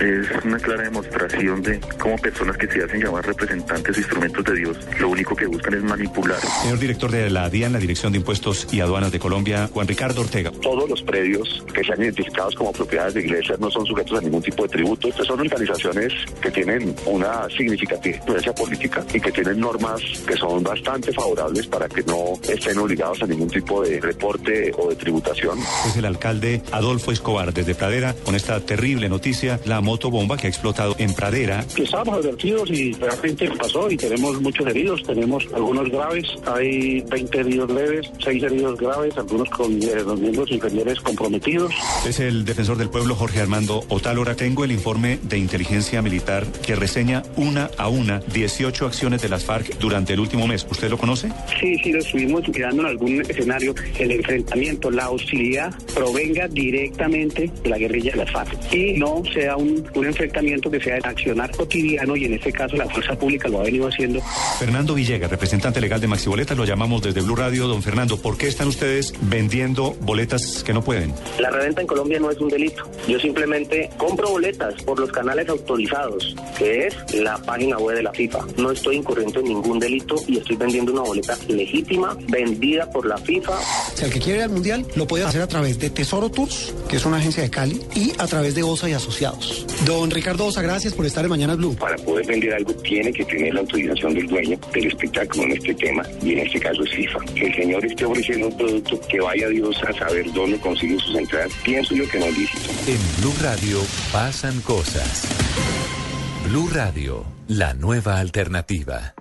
Es una clara demostración de cómo personas que se hacen llamar representantes o instrumentos de Dios, lo único que buscan es manipular. Señor director de la DIAN, la Dirección de Impuestos y Aduanas de Colombia, Juan Ricardo Ortega. Todos los predios que sean identificados como propiedades de iglesias no son sujetos a ningún tipo de tributo. Estas son organizaciones que tienen una significativa influencia política y que tienen normas que son bastante favorables para que no estén obligados a ningún tipo de reporte o de tributación. Es el alcalde Adolfo Escobar desde Pradera con esta terrible noticia, la motobomba que ha explotado en Pradera. Estábamos advertidos y realmente pasó y tenemos muchos heridos, tenemos algunos graves, hay 20 heridos leves, 6 heridos graves, algunos con eh, los miembros inferiores comprometidos. Es el defensor del pueblo Jorge Armando Otálora. Tengo el informe de inteligencia militar que reseña una a una 18 acciones de las FARC durante el último mes. ¿Usted lo conoce? Sí, sí, lo estuvimos mirando en algún escenario, el enfrentamiento, la hostilidad provenga directamente de la guerrilla de las FARC y no sea un, un enfrentamiento que sea el accionar cotidiano y en este caso la fuerza pública lo ha venido haciendo. Fernando Villegas, representante legal de Maxi Boletas, lo llamamos desde Blue Radio. Don Fernando, ¿por qué están ustedes vendiendo boletas que no pueden? La reventa en Colombia no es un delito. Yo simplemente compro boletas por los canales autorizados, que es la página web de la FIFA. No estoy incurriendo en ningún delito y estoy vendiendo una boleta legítima, vendida por la FIFA. Si el que quiere ir al Mundial lo puede hacer a través de Tesoro Tours, que es una agencia de Cali, y a través de Osa y Asociados. Don Ricardo Osa, gracias por estar en Mañana Blue. Para poder vender algo tiene que tener la autorización del dueño del espectáculo en este tema y en este caso es Que el señor esté ofreciendo un producto que vaya Dios a saber dónde consigue sus entradas, pienso yo que no es lícito. En Blue Radio pasan cosas. Blue Radio, la nueva alternativa.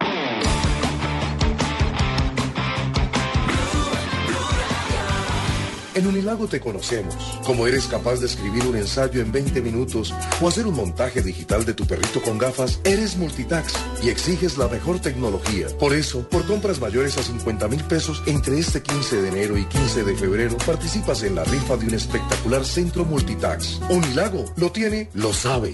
En Unilago te conocemos, como eres capaz de escribir un ensayo en 20 minutos o hacer un montaje digital de tu perrito con gafas, eres multitax y exiges la mejor tecnología. Por eso, por compras mayores a 50 mil pesos entre este 15 de enero y 15 de febrero, participas en la rifa de un espectacular centro multitax. Unilago lo tiene, lo sabe.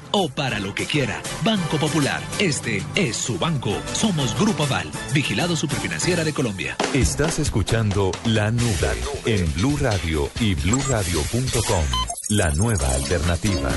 o para lo que quiera. Banco Popular. Este es su banco. Somos Grupo Aval, vigilado superfinanciera de Colombia. Estás escuchando La Nube en Blue Radio y bluradio.com. La nueva alternativa.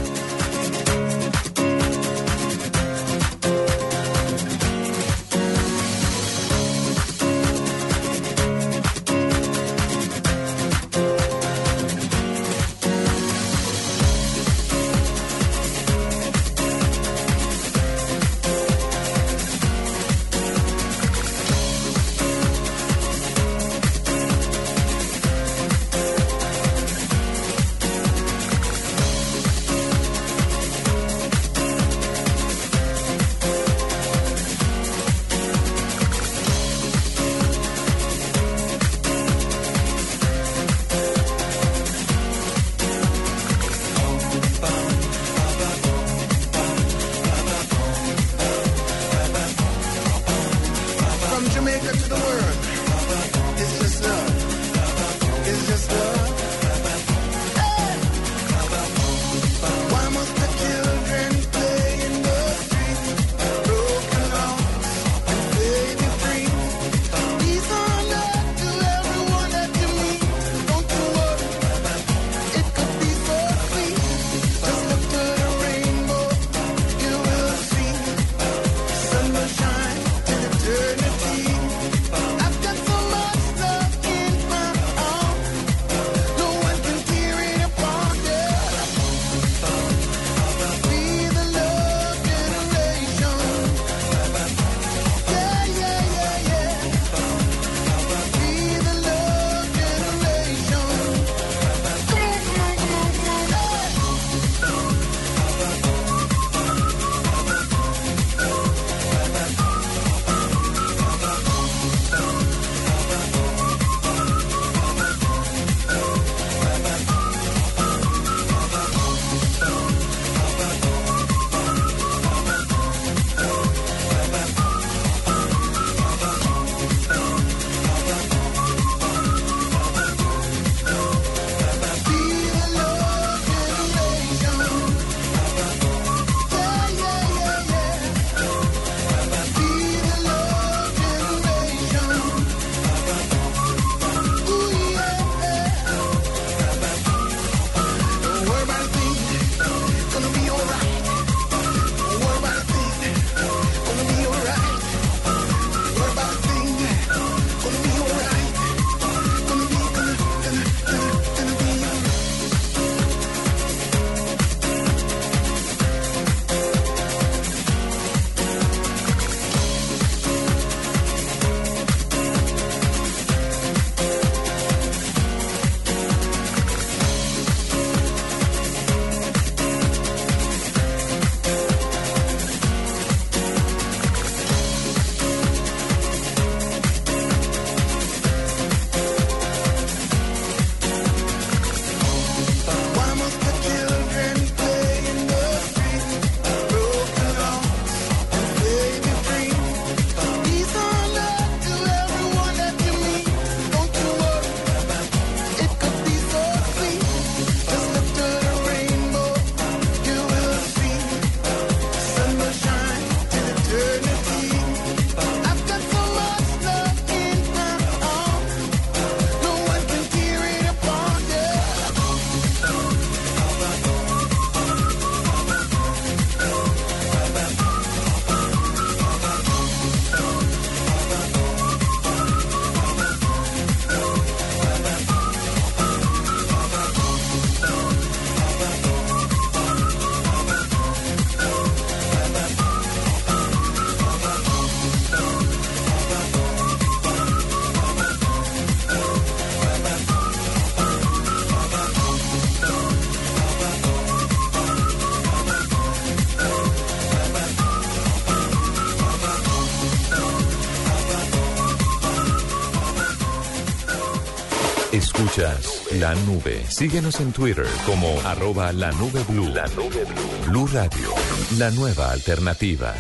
La nube. Síguenos en Twitter como arroba la nube blue. La nube blue. Blue Radio, la nueva alternativa.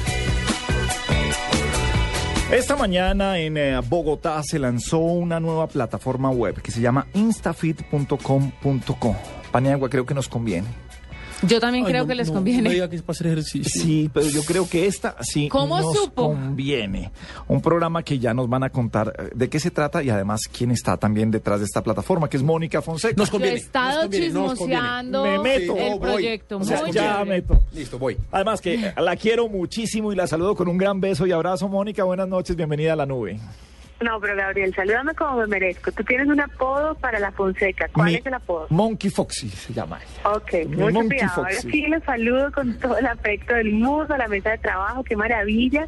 Esta mañana en eh, Bogotá se lanzó una nueva plataforma web que se llama instafit.com.co. Paniagua creo que nos conviene. Yo también creo que les conviene. que es para hacer ejercicio. Sí, pero yo creo que esta sí ¿Cómo nos supo? conviene. Un programa que ya nos van a contar eh, de qué se trata y además quién está también detrás de esta plataforma, que es Mónica Fonseca. Nos Yo he estado chismoseando Me meto. el proyecto. O sea, muy ya chévere. meto. Listo, voy. Además que la quiero muchísimo y la saludo con un gran beso y abrazo. Mónica, buenas noches, bienvenida a la nube. No, pero Gabriel, salúdame como me merezco. Tú tienes un apodo para la Fonseca. ¿Cuál Mi- es el apodo? Monkey Foxy se llama. Ok, Mi mucho Monkey cuidado. Ahora Foxy. sí, los saludo con todo el afecto del mundo a la mesa de trabajo. Qué maravilla.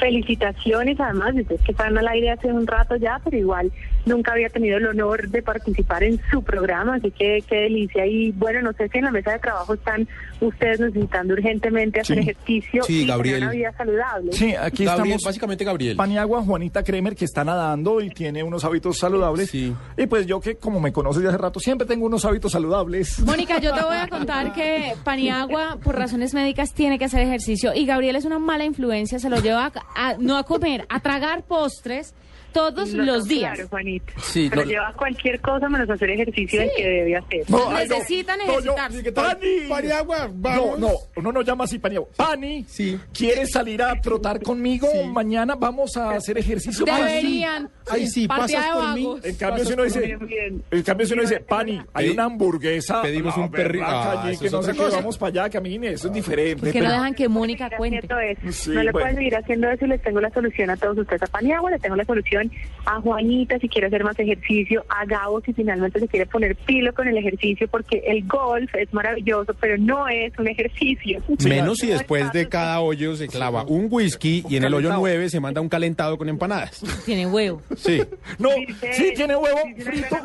Felicitaciones, además, ustedes que están al aire hace un rato ya, pero igual nunca había tenido el honor de participar en su programa, así que qué delicia. Y bueno, no sé si en la mesa de trabajo están ustedes necesitando urgentemente hacer Sí. ejercicio Sí, y Gabriel. tener una vida saludable. Sí, aquí Gabriel, estamos. básicamente Gabriel. Paniagua, Juanita Kremer, que está nadando y tiene unos hábitos saludables. Y pues yo que, como me conoces de hace rato, siempre tengo unos hábitos saludables. Mónica, yo te voy a contar que Paniagua, por razones médicas, tiene que hacer ejercicio. Y Gabriel es una mala influencia, se lo lleva a, a- no a comer, a tragar postres todos Lo los días. Claro, Juanita. Sí, pero lo- lleva cualquier cosa menos hacer ejercicio del que debe hacer. No, no. Necesitan No. Pani, Paniagua, No, vamos. no, uno no llama así Paniagua. Pani, Sí. ¿quieres salir a trotar conmigo? Mañana vamos a hacer ejercicio. Deberían. Ay, sí, pasas por mí. En cambio, si uno dice, Bien, bien. en cambio, si uno dice, Pani, hay una hamburguesa. pedimos un perri- berraca Ah, que no sé qué, vamos para allá, camine, eso es diferente. Porque no pero- dejan que Mónica cuente. no le bueno. pueden seguir haciendo eso y les tengo la solución a todos ustedes. A Paniagua le tengo la solución a Juanita si quiere hacer más ejercicio, a Gabo si finalmente se quiere poner pilo con el ejercicio, porque el golf es maravilloso, pero no es un ejercicio. Menos si después de cada hoyo se clava un whisky y en el hoyo calentado. 9 se manda un calentado con empanadas. Tiene huevo. Sí. No, Dice- sí, tiene huevo frito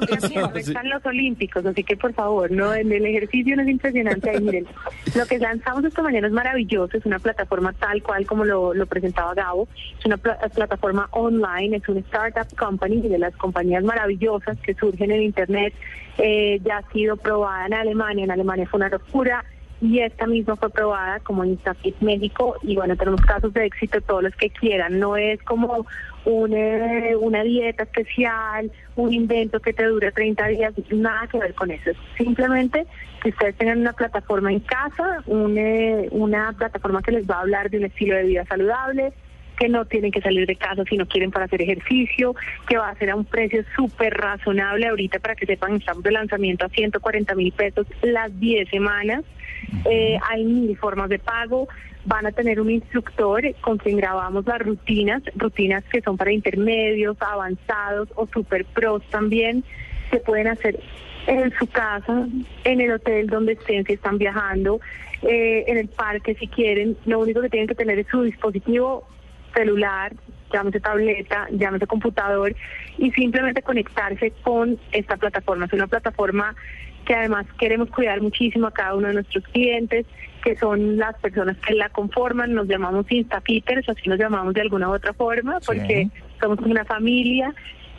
Están los olímpicos, así que por favor, no, en el ejercicio no es impresionante. Ahí, miren. Lo que lanzamos esta mañana es maravilloso, es una plataforma tal cual como lo, lo presentaba Gabo, es una pla- plataforma online, es una startup company de las compañías maravillosas que surgen en internet, eh, ya ha sido probada en Alemania, en Alemania fue una locura, y esta misma fue probada como InstaFit México y bueno, tenemos casos de éxito todos los que quieran, no es como un, eh, una dieta especial, un invento que te dure 30 días, nada que ver con eso, es simplemente que ustedes tengan una plataforma en casa, un, eh, una plataforma que les va a hablar de un estilo de vida saludable, que no tienen que salir de casa si no quieren para hacer ejercicio, que va a ser a un precio súper razonable. Ahorita, para que sepan, estamos de lanzamiento a 140 mil pesos las 10 semanas. Eh, hay mil formas de pago. Van a tener un instructor con quien grabamos las rutinas, rutinas que son para intermedios, avanzados o super pros también. Se pueden hacer en su casa, en el hotel donde estén si están viajando, eh, en el parque si quieren. Lo único que tienen que tener es su dispositivo celular, llámese tableta, llámese computador y simplemente conectarse con esta plataforma. Es una plataforma que además queremos cuidar muchísimo a cada uno de nuestros clientes, que son las personas que la conforman, nos llamamos Instafiters, así nos llamamos de alguna u otra forma, porque somos una familia.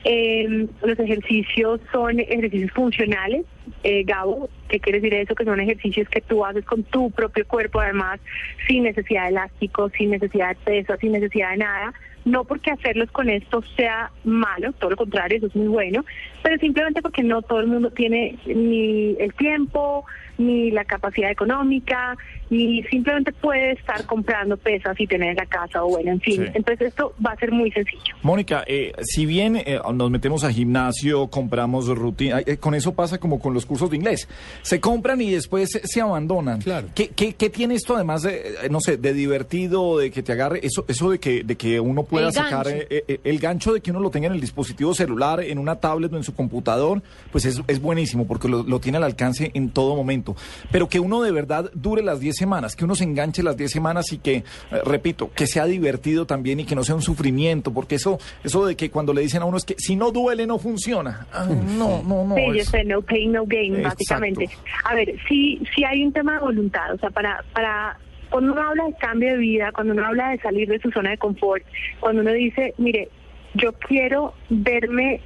Eh, los ejercicios son ejercicios funcionales. Eh, Gabo, ¿qué quiere decir eso? Que son ejercicios que tú haces con tu propio cuerpo, además, sin necesidad de elástico, sin necesidad de peso, sin necesidad de nada. No porque hacerlos con esto sea malo, todo lo contrario, eso es muy bueno, pero simplemente porque no todo el mundo tiene ni el tiempo, ni la capacidad económica, ni simplemente puede estar comprando pesas y tener en la casa o bueno, en fin. Sí. Entonces esto va a ser muy sencillo. Mónica, eh, si bien eh, nos metemos a gimnasio, compramos rutina, eh, con eso pasa como con los cursos de inglés. Se compran y después se, se abandonan. Claro. ¿Qué, qué, qué tiene esto además de, eh, no sé, de divertido, de que te agarre, eso, eso de que, de que uno pueda El sacar eh, eh, el gancho de que uno lo tenga en el dispositivo celular, en una tablet o en su computador, pues es, es buenísimo porque lo, lo tiene al alcance en todo momento. Pero que uno de verdad dure las 10 semanas, que uno se enganche las 10 semanas y que, eh, repito, que sea divertido también y que no sea un sufrimiento, porque eso, eso de que cuando le dicen a uno es que si no duele no funciona. Ah, no, no, no. Sí, yo es- sé, no pain, no gain, Exacto. básicamente. A ver, sí, sí hay un tema de voluntad, o sea, para, para, cuando uno habla de cambio de vida, cuando uno habla de salir de su zona de confort, cuando uno dice, mire, yo quiero verme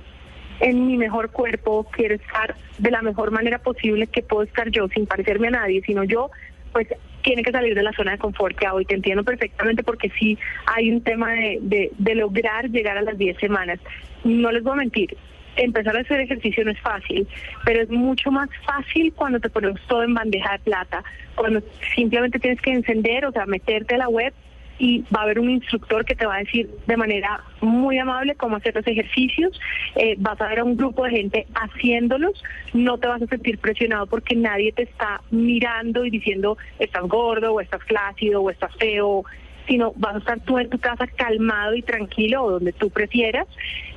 en mi mejor cuerpo, quiero estar de la mejor manera posible que puedo estar yo, sin parecerme a nadie, sino yo, pues tiene que salir de la zona de confort que hoy te entiendo perfectamente porque sí hay un tema de, de, de lograr llegar a las 10 semanas. No les voy a mentir, empezar a hacer ejercicio no es fácil, pero es mucho más fácil cuando te ponemos todo en bandeja de plata, cuando simplemente tienes que encender, o sea, meterte a la web y va a haber un instructor que te va a decir de manera muy amable cómo hacer los ejercicios, eh, vas a ver a un grupo de gente haciéndolos, no te vas a sentir presionado porque nadie te está mirando y diciendo estás gordo o estás flácido o estás feo, sino vas a estar tú en tu casa calmado y tranquilo o donde tú prefieras.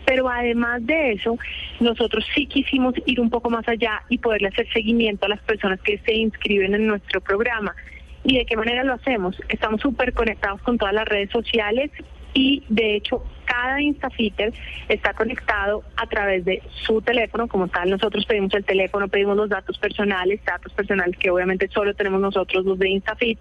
Pero además de eso, nosotros sí quisimos ir un poco más allá y poderle hacer seguimiento a las personas que se inscriben en nuestro programa. ¿Y de qué manera lo hacemos? Estamos súper conectados con todas las redes sociales y de hecho cada Instafitter está conectado a través de su teléfono, como tal nosotros pedimos el teléfono, pedimos los datos personales, datos personales que obviamente solo tenemos nosotros los de Instafit.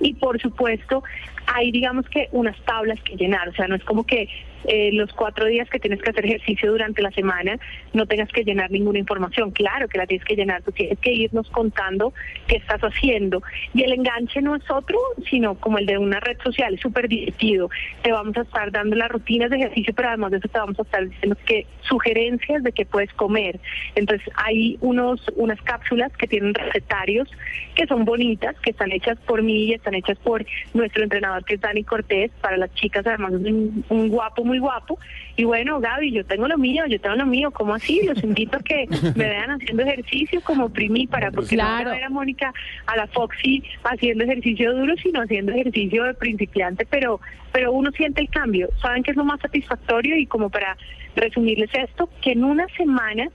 Y por supuesto hay digamos que unas tablas que llenar, o sea, no es como que eh, los cuatro días que tienes que hacer ejercicio durante la semana no tengas que llenar ninguna información. Claro que la tienes que llenar, tú tienes que irnos contando qué estás haciendo. Y el enganche no es otro, sino como el de una red social, es súper divertido. Te vamos a estar dando las rutinas de ejercicio, pero además de eso te vamos a estar diciendo que sugerencias de qué puedes comer. Entonces hay unos unas cápsulas que tienen recetarios que son bonitas, que están hechas por mí y están hechas por nuestro entrenador que es Dani Cortés. Para las chicas además es un, un guapo muy guapo. Y bueno, Gaby, yo tengo lo mío, yo tengo lo mío. ¿Cómo así? Los invito a que me vean haciendo ejercicio como primípara, porque no voy a ver a Mónica, a la Foxy haciendo ejercicio duro, sino haciendo ejercicio de principiante, pero, pero uno siente el cambio. ¿Saben qué es lo más satisfactorio? Y como para resumirles esto, que en una semana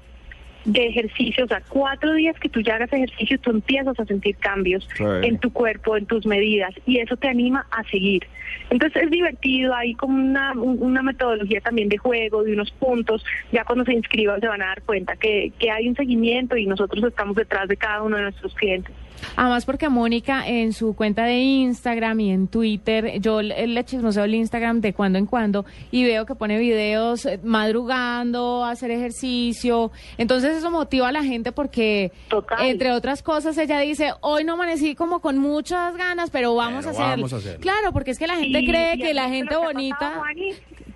de ejercicio, o sea, cuatro días que tú ya hagas ejercicio, tú empiezas a sentir cambios Sí. en tu cuerpo, en tus medidas, y eso te anima a seguir. Entonces es divertido, hay como una, un- una metodología también de juego, de unos puntos, ya cuando se inscriban se van a dar cuenta que, que hay un seguimiento y nosotros estamos detrás de cada uno de nuestros clientes. Además porque Mónica en su cuenta de Instagram y en Twitter, yo le chismoseo el Instagram de cuando en cuando y veo que pone videos eh, madrugando, hacer ejercicio. Entonces eso motiva a la gente porque, entre otras cosas, ella dice, hoy no amanecí como con muchas ganas, pero vamos, Pero a, hacerlo. vamos a hacerlo. Claro, porque es que la gente Y- cree y que la gente bonita... pasado?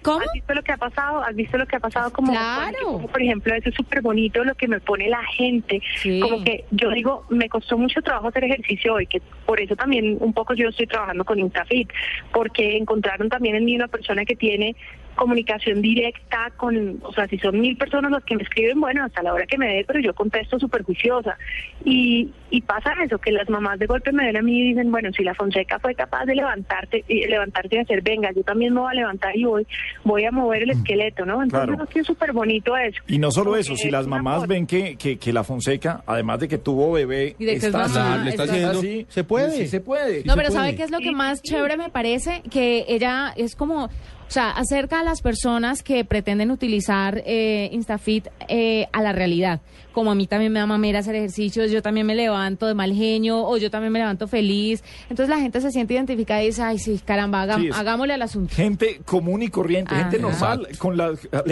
¿Cómo? ¿Has visto lo que ha pasado? ¿Has visto lo que ha pasado? Como, Claro. como, por ejemplo, eso es súper bonito lo que me pone la gente. Sí. Como que yo digo, me costó mucho trabajo hacer ejercicio hoy, que por eso también un poco yo estoy trabajando con Instafit, porque encontraron también en mí una persona que tiene comunicación directa con, o sea, si son mil personas las que me escriben, bueno, hasta la hora que me dé, pero yo contesto súper juiciosa. Y, y pasa eso, que las mamás de golpe me ven a mí y dicen, bueno, si la Fonseca fue capaz de levantarte y levantarte y hacer, venga, yo también me voy a levantar y voy, voy a mover el esqueleto, ¿no? Entonces, Claro. es es súper bonito eso. Y no solo eso, si es las mamás ven que, que, que la Fonseca, además de que tuvo bebé, Y de que es está mamá, así, le está está haciendo- así, se puede. Sí, se puede. No, pero ¿sabe qué es lo que más chévere me parece? Que ella es como, sea, acerca a las personas que pretenden utilizar eh, Instafit eh, a la realidad. Como a mí también me da mamera hacer ejercicios, yo también me levanto de mal genio o yo también me levanto feliz. Entonces la gente se siente identificada y dice, ay, sí, caramba, hagam- Sí, hagámosle al asunto. Gente común y corriente, gente Ajá. normal, con la,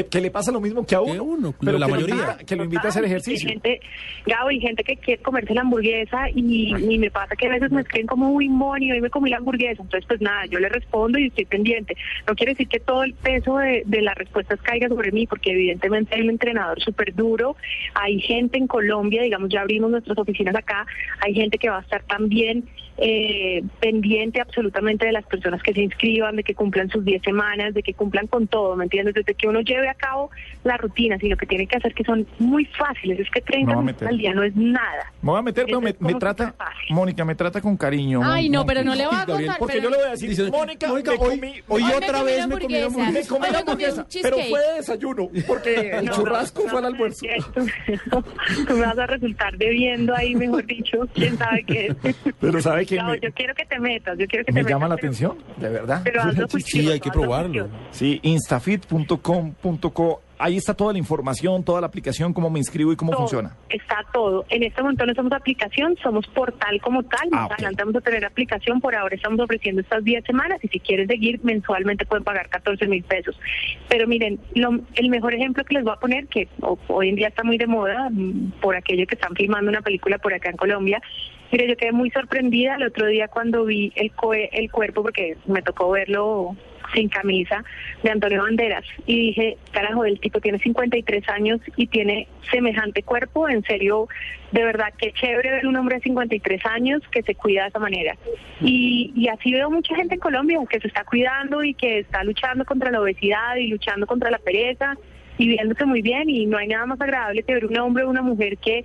que le pasa lo mismo que a uno, pero la que, mayoría. Lo invita, que lo invita a hacer ejercicio. Hay gente, Gabo, y gente que quiere comerse la hamburguesa y, y me pasa que a veces me escriben como, uy, Moni, hoy me comí la hamburguesa. Entonces, pues nada, yo le respondo y estoy pendiente. No quiere decir que todo el peso de, de las respuestas caiga sobre mí, porque evidentemente hay un entrenador súper duro. Hay gente en Colombia, digamos, ya abrimos nuestras oficinas acá. Hay gente que va a estar también eh, pendiente absolutamente de las personas que se inscriban, de que cumplan sus 10 semanas, de que cumplan con todo, ¿me entiendes? Desde que uno lleve a cabo las rutinas y lo que tiene que hacer que son muy fáciles, es que 30 Me voy a minutos al día no es nada. Me voy a meter, pero me, es trata, Mónica, me trata con cariño. Ay, no, Mon- pero no le voy a Gabriel, contar, Porque pero- yo le voy a decir, Dice, Mónica, Mónica, hoy- hoy Ay, otra vez me comí una hamburguesa. Me comí Hoy la hamburguesa, pero fue de desayuno, porque el No, churrasco no, fue al almuerzo. Tú, tú me vas a resultar debiendo ahí, mejor dicho, quién sabe qué. Pero sabe que No, me, yo quiero que te metas, yo quiero que me te llama la atención, de verdad. Pero hazlo Sí, hay que probarlo. Sí, instafit.com.co ahí está toda la información, toda la aplicación, cómo me inscribo y cómo Todo, funciona. Está todo. En este momento no somos aplicación, somos portal como tal. Ah, Más ok. adelante vamos a tener aplicación. Por ahora estamos ofreciendo estas 10 semanas y si quieren seguir mensualmente pueden pagar 14 mil pesos. Pero miren, lo- el mejor ejemplo que les voy a poner, que ho- hoy en día está muy de moda mm, por aquello que están filmando una película por acá en Colombia. Mire, yo quedé muy sorprendida el otro día cuando vi el, el cuerpo, porque me tocó verlo sin camisa de Antonio Banderas. Y dije, carajo, el tipo tiene 53 años y tiene semejante cuerpo, en serio, de verdad que chévere ver un hombre de 53 años que se cuida de esa manera. Y, y así veo mucha gente en Colombia que se está cuidando y que está luchando contra la obesidad y luchando contra la pereza y viéndose muy bien. Y no hay nada más agradable que ver un hombre o una mujer que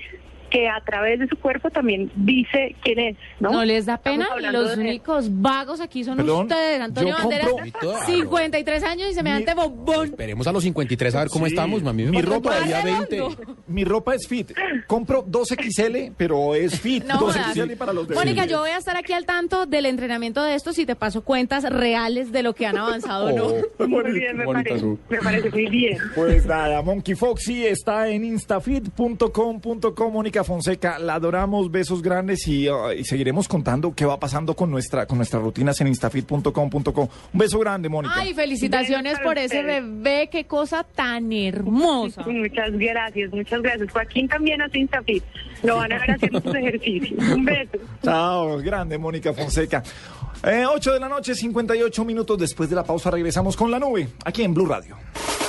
que a través de su cuerpo también dice quién es, ¿no? ¿No les da pena? Los de- únicos vagos aquí son Perdón, ustedes. Antonio yo Banderas, compro- 53 años y semejante bombón. Esperemos a los 53 a ver cómo Sí. estamos, mami. Mi ropa todavía redondo. 20. Mi ropa es fit. Compro 2XL, pero es fit. No 2XL jodas. para los de Mónica, yo voy a estar aquí al tanto del entrenamiento de estos y te paso cuentas reales de lo que han avanzado o no. Muy bien, me parece, su- me parece muy bien. Pues nada, Monkey Foxy está en instafit.com.co. Mónica Fonseca, la adoramos, besos grandes y, uh, y seguiremos contando qué va pasando con nuestra con nuestras rutinas en instafit.com.co. Un beso grande, Mónica. Ay, felicitaciones por ese bebé, qué cosa tan hermosa. Muchas gracias, muchas gracias. Joaquín también hace Instafit. Lo van a ver haciendo sus ejercicios. Un beso. Chao, grande Mónica Fonseca. Eh, 8 de la noche, 58 minutos después de la pausa, regresamos con la nube, aquí en Blue Radio.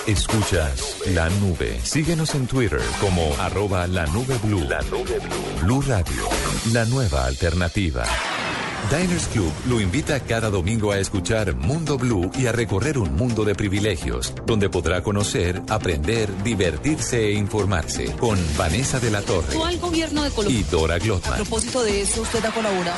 Escuchas la nube. Síguenos en Twitter como arroba la nube blue. La nube blue. Blue Radio, la nueva alternativa. Diners Club lo invita cada domingo a escuchar Mundo Blue y a recorrer un mundo de privilegios, donde podrá conocer, aprender, divertirse e informarse con Vanessa de la Torre Actual gobierno de Colombia. y Dora A Glotman. propósito de eso, usted ha colaborado.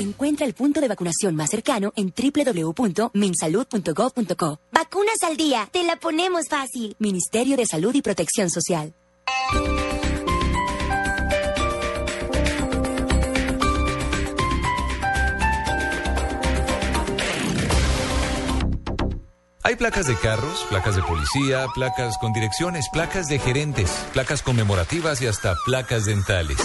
Encuentra el punto de vacunación más cercano en www.minsalud.gov.co. Vacunas al día, te la ponemos fácil. Ministerio de Salud y Protección Social. Hay placas de carros, placas de policía, placas con direcciones, placas de gerentes, placas conmemorativas y hasta placas dentales.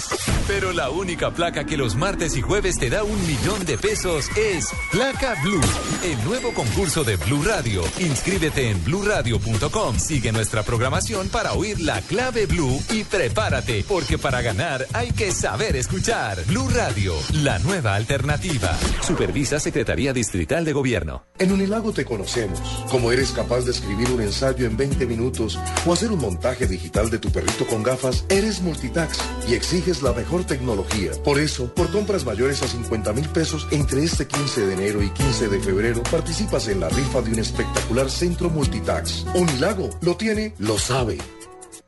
Pero la única placa que los martes y jueves te da un millón de pesos es Placa Blue, el nuevo concurso de Blue Radio. Inscríbete en bluradio.com, sigue nuestra programación para oír la clave Blue y prepárate, porque para ganar hay que saber escuchar. Blue Radio, la nueva alternativa. Supervisa Secretaría Distrital de Gobierno. En Unilago te conocemos. Como eres capaz de escribir un ensayo en 20 minutos o hacer un montaje digital de tu perrito con gafas, eres multitax y exiges la mejor tecnología. Por eso, por compras mayores a 50 mil pesos entre este 15 de enero y 15 de febrero, participas en la rifa de un espectacular centro multitax. Unilago lo tiene, lo sabe.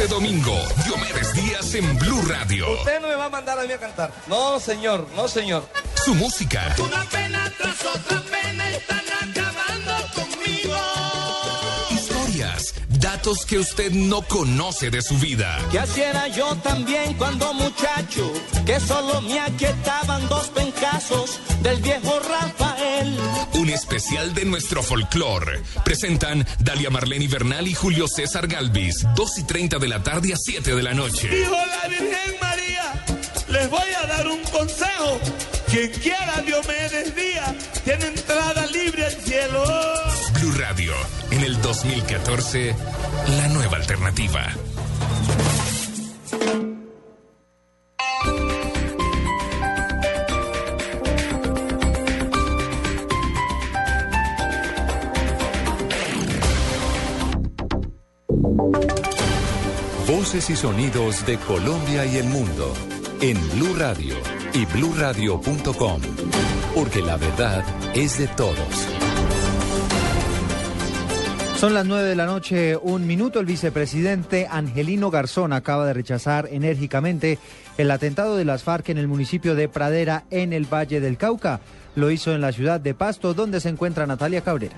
Este domingo, Diomedes Díaz en Blue Radio. Usted no me va a mandar a mí a cantar. No, señor, no, señor. Su música, Una pena tras otra pena están datos que usted no conoce de su vida. Que así era yo también cuando muchacho, que solo me aquietaban dos pencazos del viejo Rafael. Un especial de nuestro folclore. Presentan Dalia Marlene Bernal y Julio César Galvis. 2 y 30 de la tarde a 7 de la noche. Dijo la Virgen María, les voy a dar un consejo. Quien quiera Diomedes Díaz tiene entrada libre al cielo. En el 2014, la nueva alternativa. Voces y sonidos de Colombia y el mundo en Blue Radio y BlueRadio.com, porque la verdad es de todos. Son las nueve de la noche, un minuto. El vicepresidente Angelino Garzón acaba de rechazar enérgicamente el atentado de las FARC en el municipio de Pradera, en el Valle del Cauca. Lo hizo en la ciudad de Pasto, donde se encuentra Natalia Cabrera.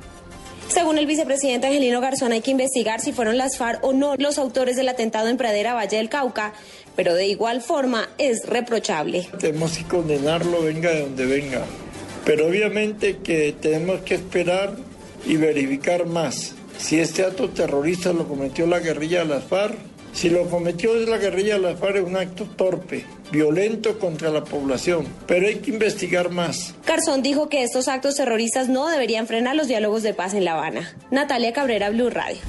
Según el vicepresidente Angelino Garzón, hay que investigar si fueron las FARC o no los autores del atentado en Pradera, Valle del Cauca, pero de igual forma es reprochable. Tenemos que condenarlo, venga de donde venga, pero obviamente que tenemos que esperar y verificar más. Si este acto terrorista lo cometió la guerrilla de las FARC, si lo cometió la guerrilla de las es un acto torpe, violento contra la población, pero hay que investigar más. Garzón dijo que estos actos terroristas no deberían frenar los diálogos de paz en La Habana. Natalia Cabrera, Blue Radio.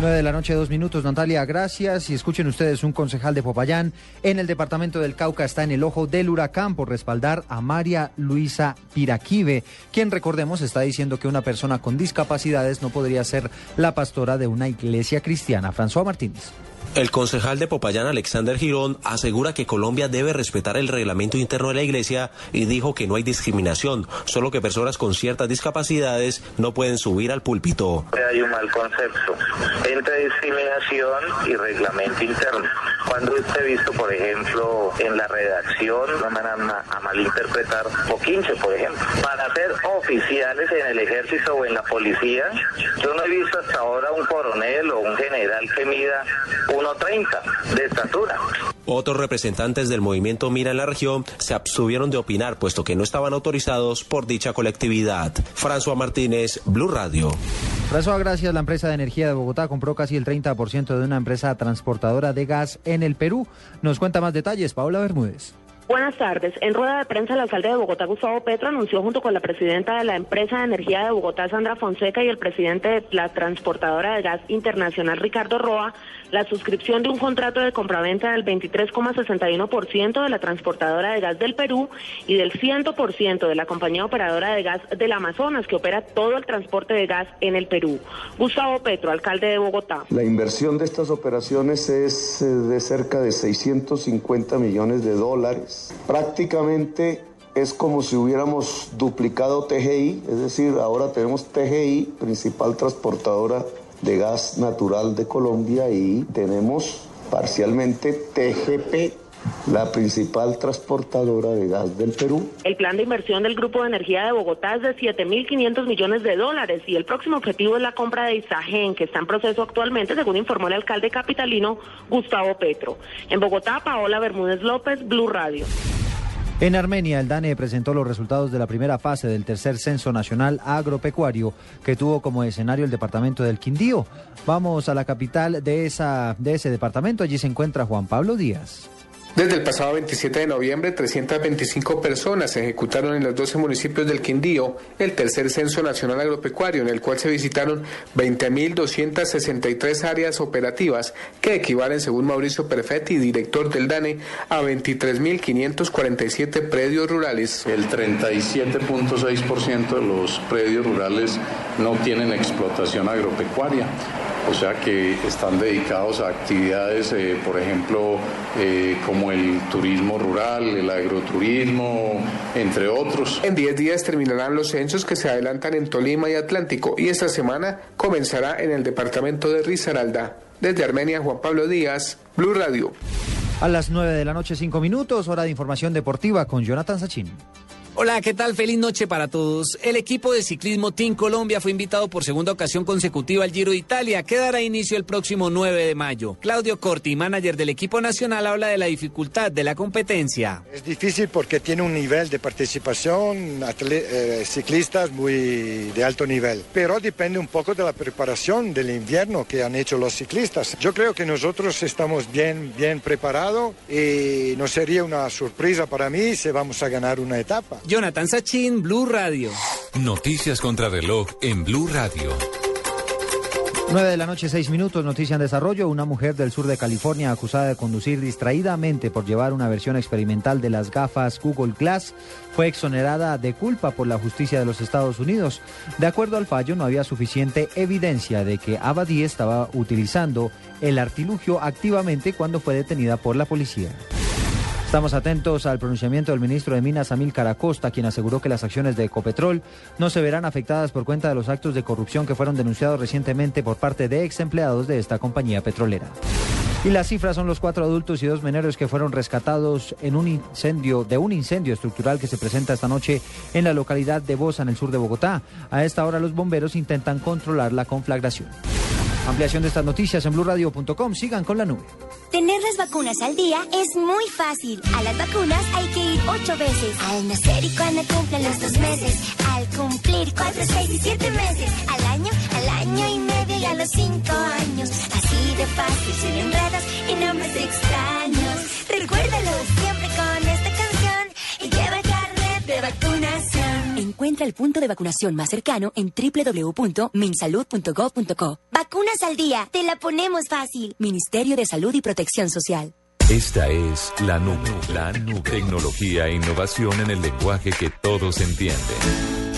9 de la noche, dos minutos. Natalia, gracias. Y escuchen ustedes, un concejal de Popayán en el departamento del Cauca está en el ojo del huracán por respaldar a María Luisa Piraquive, quien, recordemos, está diciendo que una persona con discapacidades no podría ser la pastora de una iglesia cristiana. François Martínez. El concejal de Popayán, Alexander Girón, asegura que Colombia debe respetar el reglamento interno de la iglesia y dijo que no hay discriminación, solo que personas con ciertas discapacidades no pueden subir al púlpito. Hay un mal concepto entre discriminación y reglamento interno. Cuando usted visto, por ejemplo, en la redacción, no van a, a malinterpretar, 15, por ejemplo, para ser oficiales en el ejército o en la policía, yo no he visto hasta ahora un coronel o un general que mida 1,30 de estatura. Otros representantes del movimiento Mira en la región se abstuvieron de opinar, puesto que no estaban autorizados por dicha colectividad. François Martínez, Blue Radio. François, gracias. La empresa de energía de Bogotá compró casi el 30% de una empresa transportadora de gas en el Perú. Nos cuenta más detalles, Paula Bermúdez. Buenas tardes. En rueda de prensa, el alcalde de Bogotá, Gustavo Petro, anunció junto con la presidenta de la empresa de energía de Bogotá, Sandra Fonseca, y el presidente de la transportadora de gas internacional, Ricardo Roa, la suscripción de un contrato de compraventa del 23,61% de la transportadora de gas del Perú y del 100% de la compañía operadora de gas del Amazonas, que opera todo el transporte de gas en el Perú. Gustavo Petro, alcalde de Bogotá. La inversión de estas operaciones es eh, de cerca de 650 millones de dólares prácticamente es como si hubiéramos duplicado TGI, es decir, ahora tenemos TGI, principal transportadora de gas natural de Colombia, y tenemos parcialmente TGP, la principal transportadora de gas del Perú. El plan de inversión del Grupo de Energía de Bogotá es de 7.500 millones de dólares y el próximo objetivo es la compra de Isagen, que está en proceso actualmente, según informó el alcalde capitalino Gustavo Petro. En Bogotá, Paola Bermúdez López, Blue Radio. En Armenia, el DANE presentó los resultados de la primera fase del tercer Censo Nacional Agropecuario que tuvo como escenario el departamento del Quindío. Vamos a la capital de, esa, de ese departamento. Allí se encuentra Juan Pablo Díaz. Desde el pasado 27 de noviembre, 325 personas se ejecutaron en los 12 municipios del Quindío el tercer Censo Nacional Agropecuario, en el cual se visitaron 20.263 áreas operativas, que equivalen, según Mauricio Perfetti, director del DANE, a 23.547 predios rurales. El 37.6% de los predios rurales no tienen explotación agropecuaria o sea que están dedicados a actividades, eh, por ejemplo, eh, como el turismo rural, el agroturismo, entre otros. En 10 días terminarán los censos que se adelantan en Tolima y Atlántico y esta semana comenzará en el departamento de Risaralda. Desde Armenia, Juan Pablo Díaz, Blue Radio. A las 9 de la noche, 5 minutos, hora de información deportiva con Jonathan Sachin. Hola, ¿qué tal? Feliz noche para todos. El equipo de ciclismo Team Colombia fue invitado por segunda ocasión consecutiva al Giro de Italia, que dará inicio el próximo 9 de mayo. Claudio Corti, manager del equipo nacional, habla de la dificultad de la competencia. Es difícil porque tiene un nivel de participación, eh, ciclistas muy de alto nivel, pero depende un poco de la preparación del invierno que han hecho los ciclistas. Yo creo que nosotros estamos bien, bien preparados y no sería una sorpresa para mí si vamos a ganar una etapa. Jonathan Sachin, Blue Radio. Noticias contra reloj en Blue Radio. 9 de la noche, 6 minutos, noticia en desarrollo. Una mujer del sur de California acusada de conducir distraídamente por llevar una versión experimental de las gafas Google Glass fue exonerada de culpa por la justicia de los Estados Unidos. De acuerdo al fallo, no había suficiente evidencia de que Abadí estaba utilizando el artilugio activamente cuando fue detenida por la policía. Estamos atentos al pronunciamiento del ministro de Minas, Amílcar Acosta, quien aseguró que las acciones de Ecopetrol no se verán afectadas por cuenta de los actos de corrupción que fueron denunciados recientemente por parte de ex empleados de esta compañía petrolera. Y las cifras son los cuatro adultos y dos menores que fueron rescatados en un incendio, de un incendio estructural que se presenta esta noche en la localidad de Bosa, en el sur de Bogotá. A esta hora los bomberos intentan controlar la conflagración. Ampliación de estas noticias en blurradio.com. Sigan con la nube. Tener las vacunas al día es muy fácil. A las vacunas hay que ir ocho veces. Al nacer y cuando cumplen los dos meses. Al cumplir cuatro, seis y siete meses. Al año, al año y medio y a los cinco años. Así de fácil, sin enredos y nombres extraños. Recuérdalo siempre con esta canción y lleva carnet de vacunación. Encuentra el punto de vacunación más cercano en www.minsalud.gov.co. Vacunas al día, te la ponemos fácil. Ministerio de Salud y Protección Social. Esta es la nube, la nube. Tecnología e innovación en el lenguaje que todos entienden.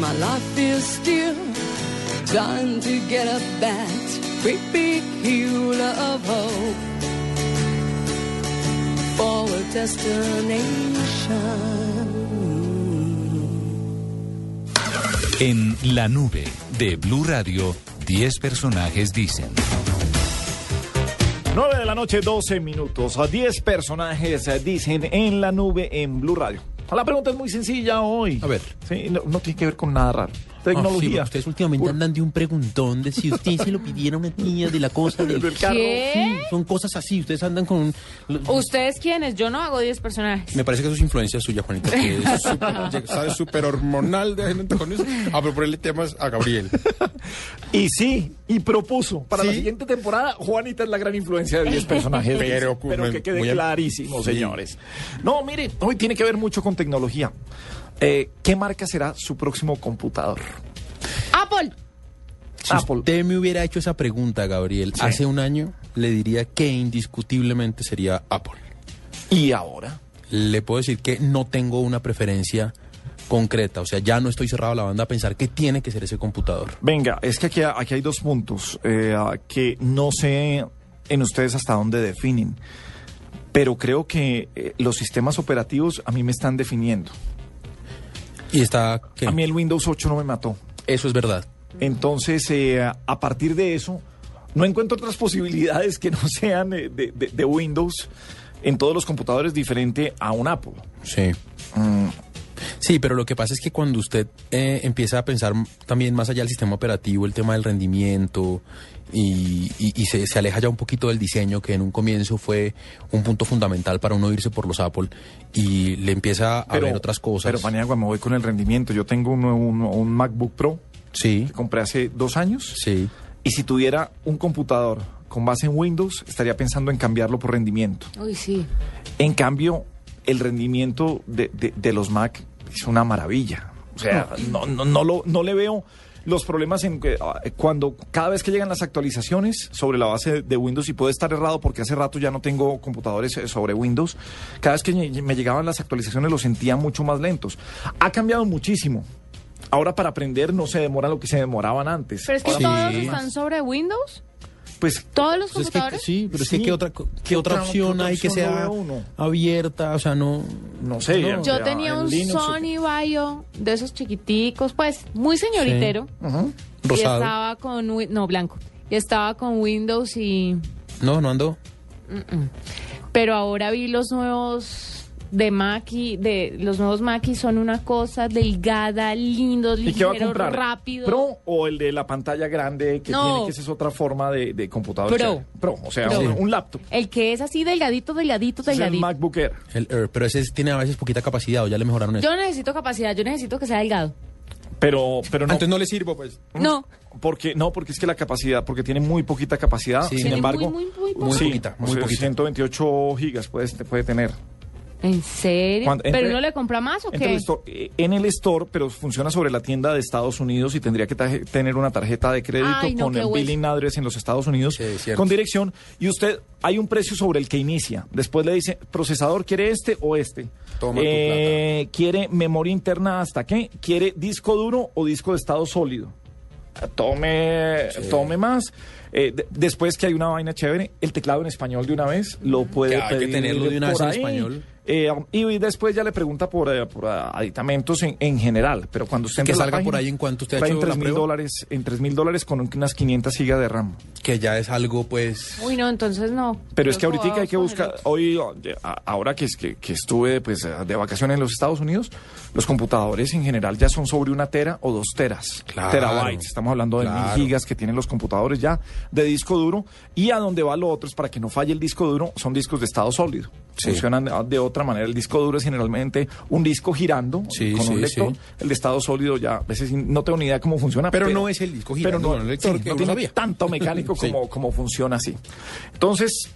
My life is still trying to get up that great big hill of hope for a destination. En La Nube de Blue Radio, 10 personajes dicen. 9 de la noche, 12 minutos. A 10 personajes eh, dicen en la nube en Blue Radio. La pregunta es muy sencilla hoy. A ver. Sí, no, no tiene que ver con nada raro. Tecnología. Ah, sí, ustedes últimamente andan de un preguntón de si usted se lo pidiera a una niña de la cosa del Del carro. ¿Qué? Sí, son cosas así. Ustedes andan con un... ¿Ustedes quiénes? Yo no hago 10 personajes. Me parece que eso es influencia suya, Juanita. Que es súper- sabe súper hormonal de gente con eso. A proponerle temas a Gabriel. Y sí, y propuso para la siguiente temporada, Juanita es la gran influencia de 10 personajes. Pero, Pero que quede clarísimo, Sí. señores. No, mire, hoy tiene que ver mucho con tecnología. Eh, ¿Qué marca será su próximo computador? Apple. Si usted me hubiera hecho esa pregunta, Gabriel, hace un año, le diría que indiscutiblemente sería Apple. ¿Y ahora? Le puedo decir que no tengo una preferencia concreta. O sea, ya no estoy cerrado a la banda a pensar que tiene que ser ese computador. Venga, es que aquí, aquí hay dos puntos eh, que no sé en ustedes hasta dónde definen, pero creo que eh, los sistemas operativos a mí me están definiendo. Y está... A mí el Windows 8 no me mató. Eso es verdad. Entonces, eh, a partir de eso, no encuentro otras posibilidades que no sean de, de- de Windows en todos los computadores diferente a un Apple. Sí. Sí, pero lo que pasa es que cuando usted eh, empieza a pensar también más allá del sistema operativo, el tema del rendimiento y, y- y se, se aleja ya un poquito del diseño, que en un comienzo fue un punto fundamental para uno irse por los Apple, y le empieza a ver otras cosas. Pero, Paniagua, me voy con el rendimiento. Yo tengo un, un- un MacBook Pro sí. que compré hace dos años. Sí. Y si tuviera un computador con base en Windows, estaría pensando en cambiarlo por rendimiento. Uy, sí. En cambio, el rendimiento de, de- de los Mac es una maravilla. O sea, no, no, no, lo, no le veo los problemas en que, ah, cuando cada vez que llegan las actualizaciones sobre la base de Windows, y puede estar errado porque hace rato ya no tengo computadores eh, sobre Windows, cada vez que me llegaban las actualizaciones los sentía mucho más lentos. Ha cambiado muchísimo. Ahora para aprender no se demora lo que se demoraban antes. Pero es que Ahora- todos están sobre Windows. Pues todos los Pues es que- computadores. sí, pero es que Sí. ¿qué otra, qué ¿Qué otra otra- opción otra hay que opción sea abierta? O sea, no... No sé. No. Yo ya, tenía en un Linux- Sony Vaio de esos chiquiticos, pues muy señoritero. Y Rosado. estaba con no blanco. Y estaba con Windows y No, no ando. Mm-mm. pero ahora vi los nuevos de Mac y de los nuevos Mac y son una cosa delgada, lindos, ¿Y qué va a ligeros, comprar? rápido. ¿Pro o el de la pantalla grande que No. tiene que esa es otra forma de, de computador? Pro. chévere? Pro, o sea, Pro. un, un laptop. El que es así delgadito, delgadito, Ese es el delgadito. MacBook Air. El Air, pero ese es- tiene a veces poquita capacidad o ya le mejoraron eso. Yo necesito capacidad, yo necesito que sea delgado. Pero, pero no. Entonces no le sirvo, pues. No. Porque, no, porque es que la capacidad, porque tiene muy poquita capacidad. Sí. Sin Tiene embargo, muy, muy, muy Muy sí, poquita, muy o sea, poquita. 128 gigas puede, puede tener. ¿En serio? Cuando ¿Pero uno le compra más o qué? el store- eh, en el store, pero funciona sobre la tienda de Estados Unidos y tendría que tener una tarjeta de crédito Ay, no, con el hueso. billing address en los Estados Unidos, con dirección. Y usted, hay un precio sobre el que inicia. Después le dice, procesador, ¿quiere este o este? Toma tu Eh, ¿Quiere memoria interna hasta qué? ¿Quiere disco duro o disco de estado sólido? Tome, tome más. Eh, de- después que hay una vaina chévere, el teclado en español de una vez lo puede Que hay que tenerlo de una vez en ahí. español. Eh, y después ya le pregunta por, eh, por, ah, aditamentos en, en general. Pero cuando usted Que salga por ahí en cuanto usted ha hecho en la 3 mil dólares, en 3 mil dólares con unas 500 gigas de RAM. Que ya es algo, pues... Uy, no, entonces no. Pero es que ahorita hay que buscar, hoy, a- ahora que, es que, que estuve pues, eh, de vacaciones en los Estados Unidos, los computadores en general ya son sobre una tera o dos teras, Claro. terabytes. Estamos hablando de Claro. mil gigas que tienen los computadores ya de disco duro. Y a donde va lo otro es para que no falle el disco duro, son discos de estado sólido. Sí. Funcionan de- otra manera. El disco duro es generalmente un disco girando Sí, con un lector. El de estado sólido ya, a veces no tengo ni idea cómo funciona. Pero no es el disco girando pero no, con el lector, que no tiene sabía. tanto mecánico como, como funciona así. Entonces,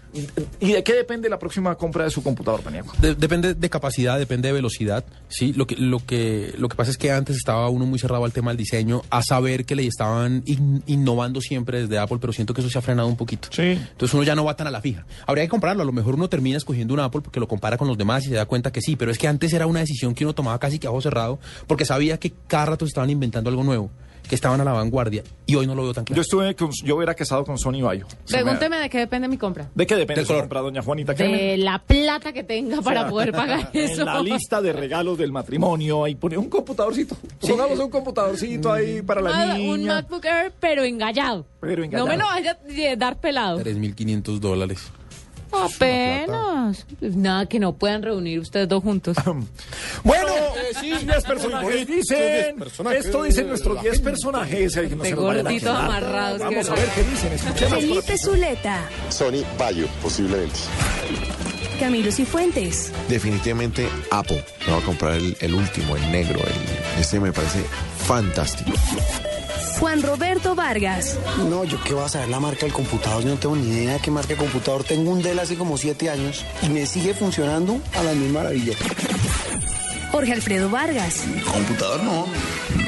¿y de qué depende la próxima compra de su computador, Paniagua? De- depende de capacidad, depende de velocidad. Sí, lo que, lo que, lo que pasa es que antes estaba uno muy cerrado al tema del diseño, a saber que le estaban in- innovando siempre desde Apple, pero siento que eso se ha frenado un poquito. Sí. Entonces uno ya no va tan a la fija. Habría que comprarlo, a lo mejor uno termina escogiendo un Apple Apple porque lo compara con los demás y se da cuenta que sí, pero es que antes era una decisión que uno tomaba casi que a ojo cerrado porque sabía que cada rato estaban inventando algo nuevo, que estaban a la vanguardia y hoy no lo veo tan claro. Yo estuve, con- yo hubiera casado con Sony Bayo. Pregúnteme de qué depende mi compra. ¿De qué depende Del su color. compra, doña Juanita? Créeme. De la plata que tenga O para sea, poder pagar eso. En la lista de regalos del matrimonio, ahí pone un computadorcito. Pongamos un computadorcito ahí para la Nada, niña. un MacBook Air, pero engallado. Pero engallado. No me lo vaya a dar pelado. 3.500 dólares. Apenas. Nada que no puedan reunir ustedes dos juntos. Bueno, 10 personajes dicen. Esto dicen nuestros 10 personajes. que no De gorditos amarrados, Vamos a ver qué dicen. Escuchemos. Felipe Zuleta, Sony Bayo, posiblemente. Camilo Cifuentes, Definitivamente Apple. Me voy a comprar el, el último, el negro. El, este me parece fantástico. Juan Roberto Vargas, No, yo qué voy a saber la marca del computador, yo no tengo ni idea de qué marca de computador. Tengo un Dell hace como siete años y me sigue funcionando a las mil maravillas. Jorge Alfredo Vargas, Computador no.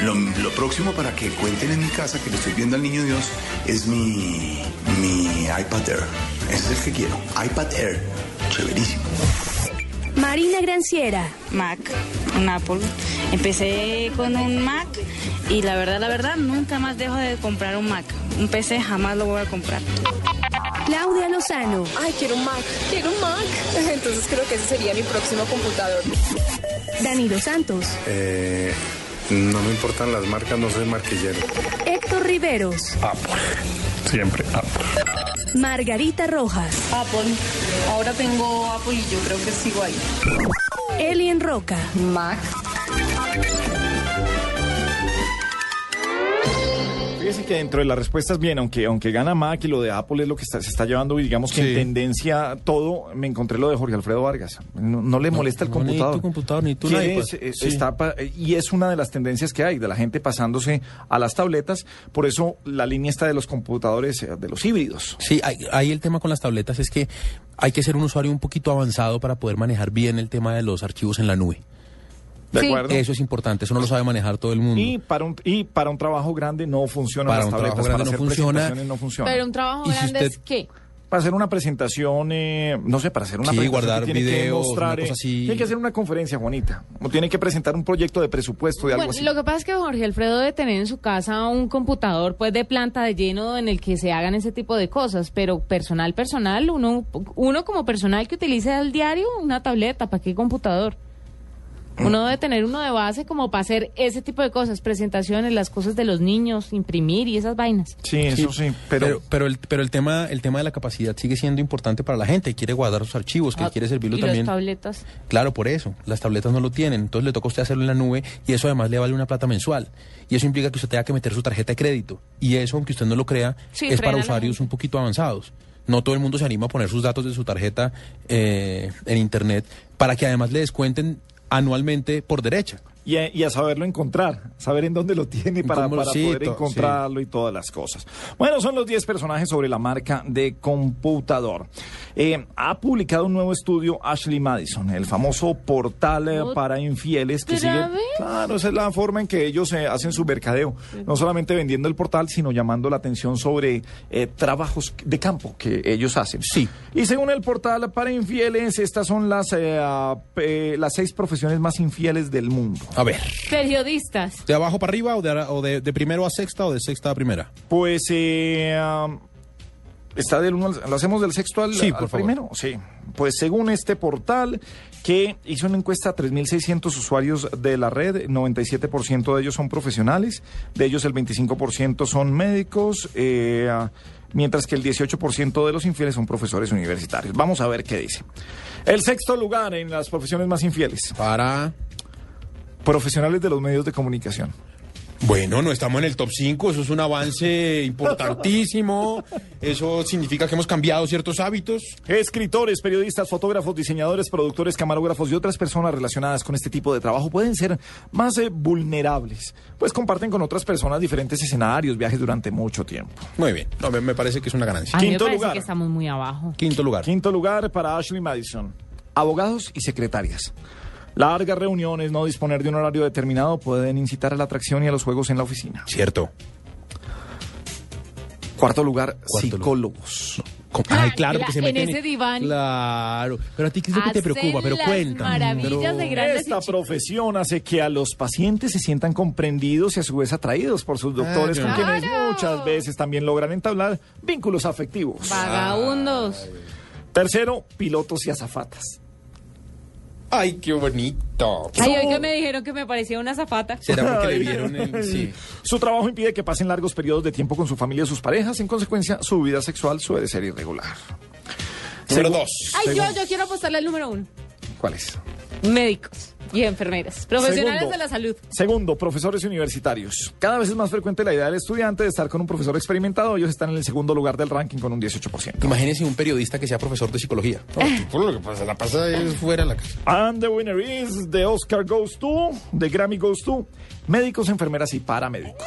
Lo, lo próximo para que cuenten en mi casa que le estoy viendo al niño Dios es mi, mi iPad Air. Ese es el que quiero. iPad Air. Chéverísimo. Marina Granciera, Mac, un Apple. Empecé con un Mac y la verdad, la verdad, nunca más dejo de comprar un Mac. Un PC jamás lo voy a comprar. Claudia Lozano, Ay, quiero un Mac, quiero un Mac. Entonces creo que ese sería mi próximo computador. Danilo Santos, Eh, no me importan las marcas, no soy marquillero. Héctor Riveros, Apple. Siempre Apple. Margarita Rojas, Apple. Ahora tengo Apple y yo creo que sigo ahí. Elien Roca, Mac. Fíjese que dentro de las respuestas, bien, aunque, aunque gana Mac y lo de Apple es lo que está- se está llevando, digamos que en tendencia todo, me encontré lo de Jorge Alfredo Vargas. No, no le molesta el no, ni computador. tu computador, ni tu iPad. es- Sí. está y es una de las tendencias que hay, de la gente pasándose a las tabletas. Por eso la línea está de los computadores, eh, de los híbridos. Sí, hay- ahí el tema con las tabletas es que hay que ser un usuario un poquito avanzado para poder manejar bien el tema de los archivos en la nube. ¿De acuerdo? Eso es importante, eso no lo sabe manejar todo el mundo. Y para un, y para un trabajo grande no funcionan Para las un tabletas. trabajo grande para no funciona. no funciona. Pero un trabajo si grande usted- es qué? Para hacer una presentación, eh, no sé, para hacer una Sí, presentación guardar que tiene que videos, mostrar, una cosa eh, así. tiene que hacer una conferencia, Juanita. O tiene que presentar un proyecto de presupuesto de algo Bueno, así. lo que pasa es que Jorge Alfredo debe tener en su casa un computador pues de planta de lleno en el que se hagan ese tipo de cosas, pero personal, personal, uno, uno como personal que utilice al diario una tableta, ¿para qué computador? Uno debe tener uno de base como para hacer ese tipo de cosas, presentaciones, las cosas de los niños, imprimir y esas vainas. Sí, eso sí, pero... pero, el, pero el tema el tema de la capacidad sigue siendo importante para la gente, quiere guardar sus archivos, que Ah, quiere servirlo y también. las tabletas. Claro, por eso. Las tabletas no lo tienen. Entonces le toca a usted hacerlo en la nube y eso además le vale una plata mensual. Y eso implica que usted tenga que meter su tarjeta de crédito. Y eso, aunque usted no lo crea, Sí, es para usuarios un poquito avanzados. No todo el mundo se anima a poner sus datos de su tarjeta eh, en Internet para que además le descuenten anualmente por derecha. Y a, y a saberlo encontrar, saber en dónde lo tiene para, poder to- encontrarlo y todas las cosas. Bueno, son los 10 personajes sobre la marca de computador. Eh, ha publicado un nuevo estudio Ashley Madison, el famoso portal eh, para infieles que ¿Otra sigue... vez? Claro, esa es la forma en que ellos eh, hacen su mercadeo, no solamente vendiendo el portal, sino llamando la atención sobre eh, trabajos de campo que ellos hacen. Sí. Y según el portal para infieles, estas son las, eh, las seis profesiones más infieles del mundo. A ver, Periodistas. ¿de abajo para arriba o de, o de, de primero a sexta o de sexta a primera? Pues eh, um, está del uno al- lo hacemos del sexto al, Sí, al por favor. primero. Sí. Pues según este portal que hizo una encuesta a 3.600 usuarios de la red, 97% de ellos son profesionales, de ellos el 25% son médicos, eh, ah, mientras que el 18% de los infieles son profesores universitarios. Vamos a ver qué dice. El sexto lugar en las profesiones más infieles. Para... Profesionales de los medios de comunicación. Bueno, no estamos en el top 5, eso es un avance importantísimo, eso significa que hemos cambiado ciertos hábitos. Escritores, periodistas, fotógrafos, diseñadores, productores, camarógrafos y otras personas relacionadas con este tipo de trabajo pueden ser más eh, vulnerables, pues comparten con otras personas diferentes escenarios, viajes durante mucho tiempo. Muy bien, no, me, me parece que es una ganancia. A mí me Quinto parece lugar. que estamos muy abajo. Quinto lugar. Quinto lugar para Ashley Madison. Abogados y secretarias. Largas reuniones, no disponer de un horario determinado pueden incitar a la atracción y a los juegos en la oficina. Cierto. Cuarto lugar, Cuarto psicólogos. ¿Cómo? Ay, claro, la- que se en meten ese diván. Claro. Pero a ti, ¿qué es lo que te preocupa? Pero cuéntame. maravillas de grandes Esta profesión hace que a los pacientes se sientan comprendidos y a su vez atraídos por sus doctores, con claro. quienes muchas veces también logran entablar vínculos afectivos. Vagabundos. Tercero, pilotos y azafatas. Ay, qué bonito. Ay, hoy que me dijeron que me parecía una zafata. ¿Será porque le vieron el...? Sí. Su trabajo impide que pasen largos periodos de tiempo con su familia y sus parejas. En consecuencia, su vida sexual suele ser irregular. Número Segu- dos. Ay, yo, yo quiero apostarle al número uno. ¿Cuál es? Médicos y enfermeras. Profesionales Segundo. de la salud. Segundo, profesores universitarios. Cada vez es más frecuente la idea del estudiante de estar con un profesor experimentado. Ellos están en el segundo lugar del ranking con un 18%. Imagínese un periodista que sea profesor de psicología. Por lo que pasa, la pasa es fuera de la casa. And the winner is the Oscar goes to, the Grammy goes to, médicos, enfermeras y paramédicos.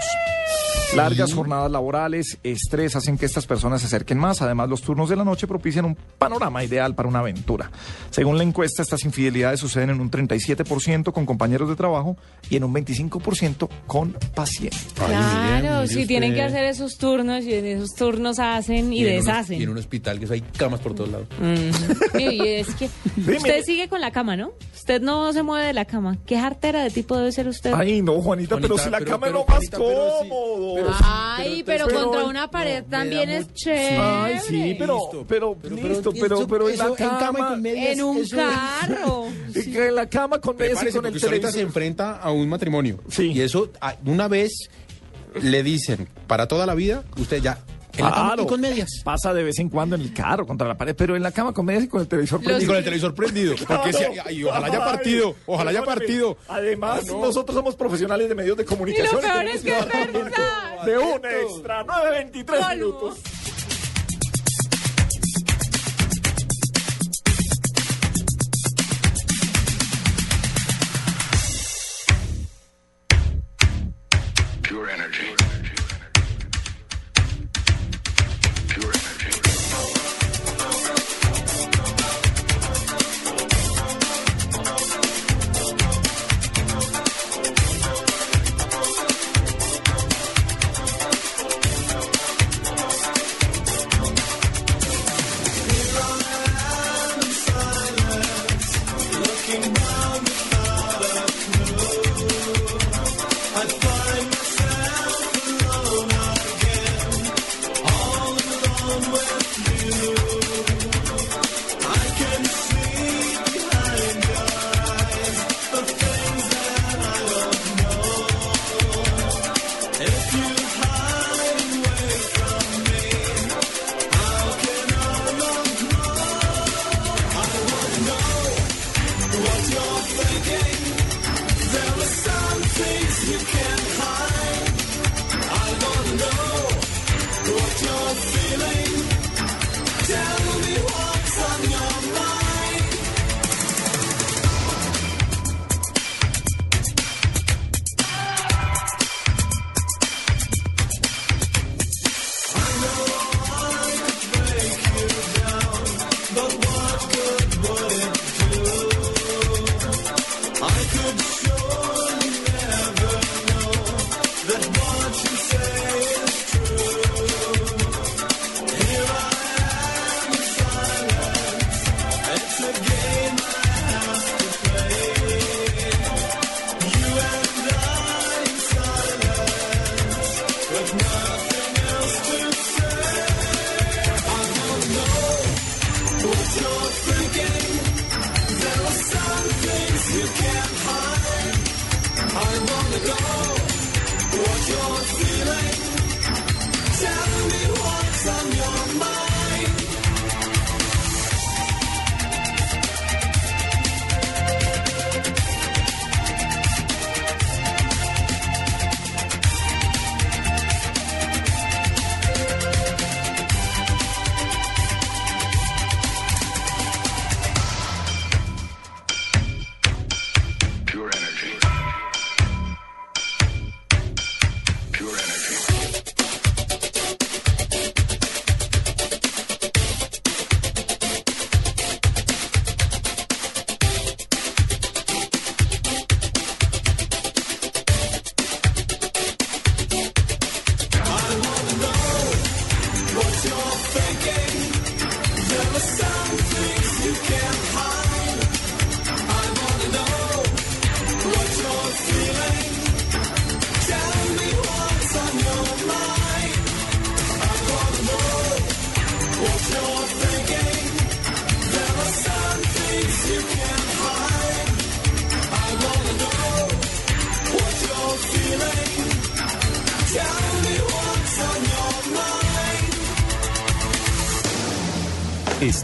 Largas jornadas laborales, estrés hacen que estas personas se acerquen más. Además, los turnos de la noche propician un panorama ideal para una aventura. Según la encuesta, estas infidelidades suceden en un 37% con compañeros de trabajo y en un 25% con pacientes. Claro, si tienen que hacer esos turnos y en esos turnos hacen y, un- deshacen. y en un hospital que eso hay camas por todos lados. Mm. Y es que usted sigue con la cama, ¿no? Usted no se mueve de la cama. ¿Qué jartera de tipo debe ser usted? Ay, no, Juanita, pero Juanita, si la pero- cama pero, es lo más Juanita, pero. Ay, pero, pero- contra una pared también es chévere. Ay, sí, pero, pero, listo, pero, pero, en la eso en cama con medias, En un eso- carro. en la cama con medias y con el ahorita se enfrenta a un matrimonio. Sí. Y eso, una vez le dicen, para toda la vida, usted ya... En la cama Claro. y con medias. Pasa de vez en cuando en el carro contra la pared, pero en la cama con medias y con el televisor Y prendido. con el televisor prendido. Porque si, y ojalá haya partido, ojalá haya partido. Además, Ah, no. nosotros somos profesionales de medios de comunicación. Y lo peor tenemos es que es verdad. De un extra, 9.23 Colmo. minutos.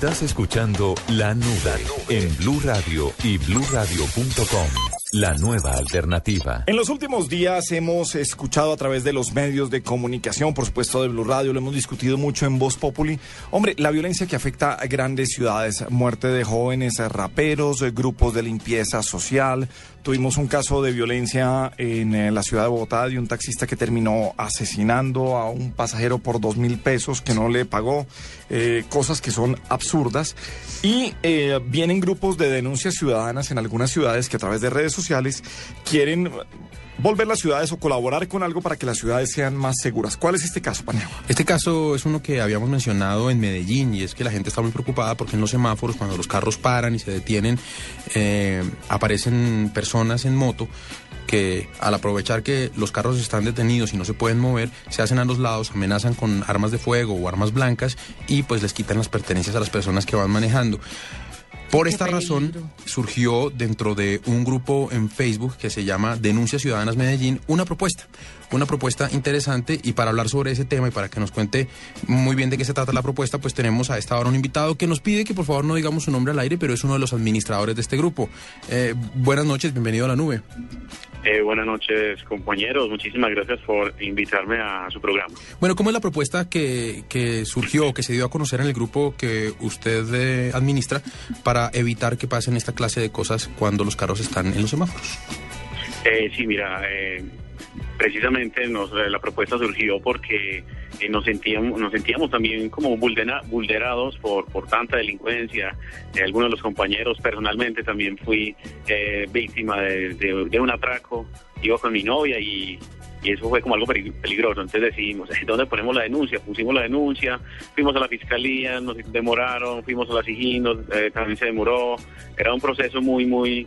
Estás escuchando La Nube en Blue Radio y bluradio.com. La nueva alternativa. En los últimos días hemos escuchado a través de los medios de comunicación, por supuesto de Blue Radio, lo hemos discutido mucho en Voz Populi. Hombre, la violencia que afecta a grandes ciudades, muerte de jóvenes raperos, eh, grupos de limpieza social. Tuvimos un caso de violencia en eh, la ciudad de Bogotá de un taxista que terminó asesinando a un pasajero por dos mil pesos que no le pagó. Eh, cosas que son absurdas. Y eh, vienen grupos de denuncias ciudadanas en algunas ciudades que a través de redes sociales quieren volver las ciudades o colaborar con algo para que las ciudades sean más seguras. ¿Cuál es este caso, Paneagua? Este caso es uno que habíamos mencionado en Medellín y es que la gente está muy preocupada porque en los semáforos, cuando los carros paran y se detienen, eh, aparecen personas en moto que al aprovechar que los carros están detenidos y no se pueden mover, se hacen a los lados, amenazan con armas de fuego o armas blancas y pues les quitan las pertenencias a las personas que van manejando. Por esta razón surgió dentro de un grupo en Facebook que se llama Denuncias Ciudadanas Medellín una propuesta, una propuesta interesante y para hablar sobre ese tema y para que nos cuente muy bien de qué se trata la propuesta, pues tenemos a esta hora un invitado que nos pide que por favor no digamos su nombre al aire, pero es uno de los administradores de este grupo. Eh, buenas noches, bienvenido a la nube. Eh, buenas noches, compañeros. Muchísimas gracias por invitarme a su programa. Bueno, ¿cómo es la propuesta que, que surgió, que se dio a conocer en el grupo que usted eh, administra para evitar que pasen esta clase de cosas cuando los carros están en los semáforos? Eh, sí, mira, eh, precisamente nos, eh, la propuesta surgió porque eh, nos sentíamos nos sentíamos también como vulnera- vulnerados por, por tanta delincuencia. Algunos de los compañeros, personalmente también fui eh, víctima de, un atraco. Iba con mi novia y, eso fue como algo peligroso. Entonces decidimos, "Eh, ¿dónde ponemos la denuncia? Pusimos la denuncia, fuimos a la fiscalía, nos demoraron, fuimos a la SIGIN, eh, también se demoró. Era un proceso muy, muy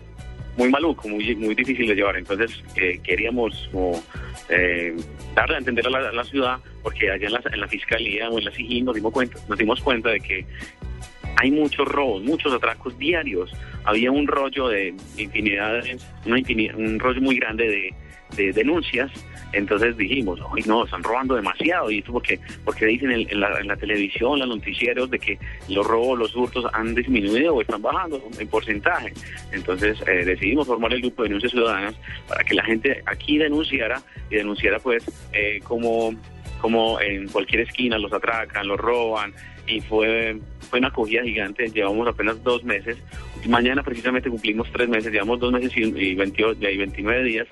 muy maluco, muy, muy difícil de llevar. Entonces eh, queríamos como, eh, darle a entender a la, ciudad, porque allá en la, en la fiscalía o en la SIGIN nos dimos cuenta, nos dimos cuenta de que hay muchos robos, muchos atracos diarios. Había un rollo de infinidades, una infini- un rollo muy grande de, de denuncias. Entonces dijimos, hoy no, están robando demasiado. Y esto porque, porque dicen en, la televisión, los noticieros, de que los robos, los hurtos han disminuido o están bajando en porcentaje. Entonces eh, decidimos formar el grupo de denuncias ciudadanas para que la gente aquí denunciara y denunciara pues eh, como, como en cualquier esquina los atracan, los roban y fue, fue una acogida gigante. Llevamos apenas dos meses. Mañana precisamente cumplimos tres meses, llevamos dos meses y, y 28, y 29 días.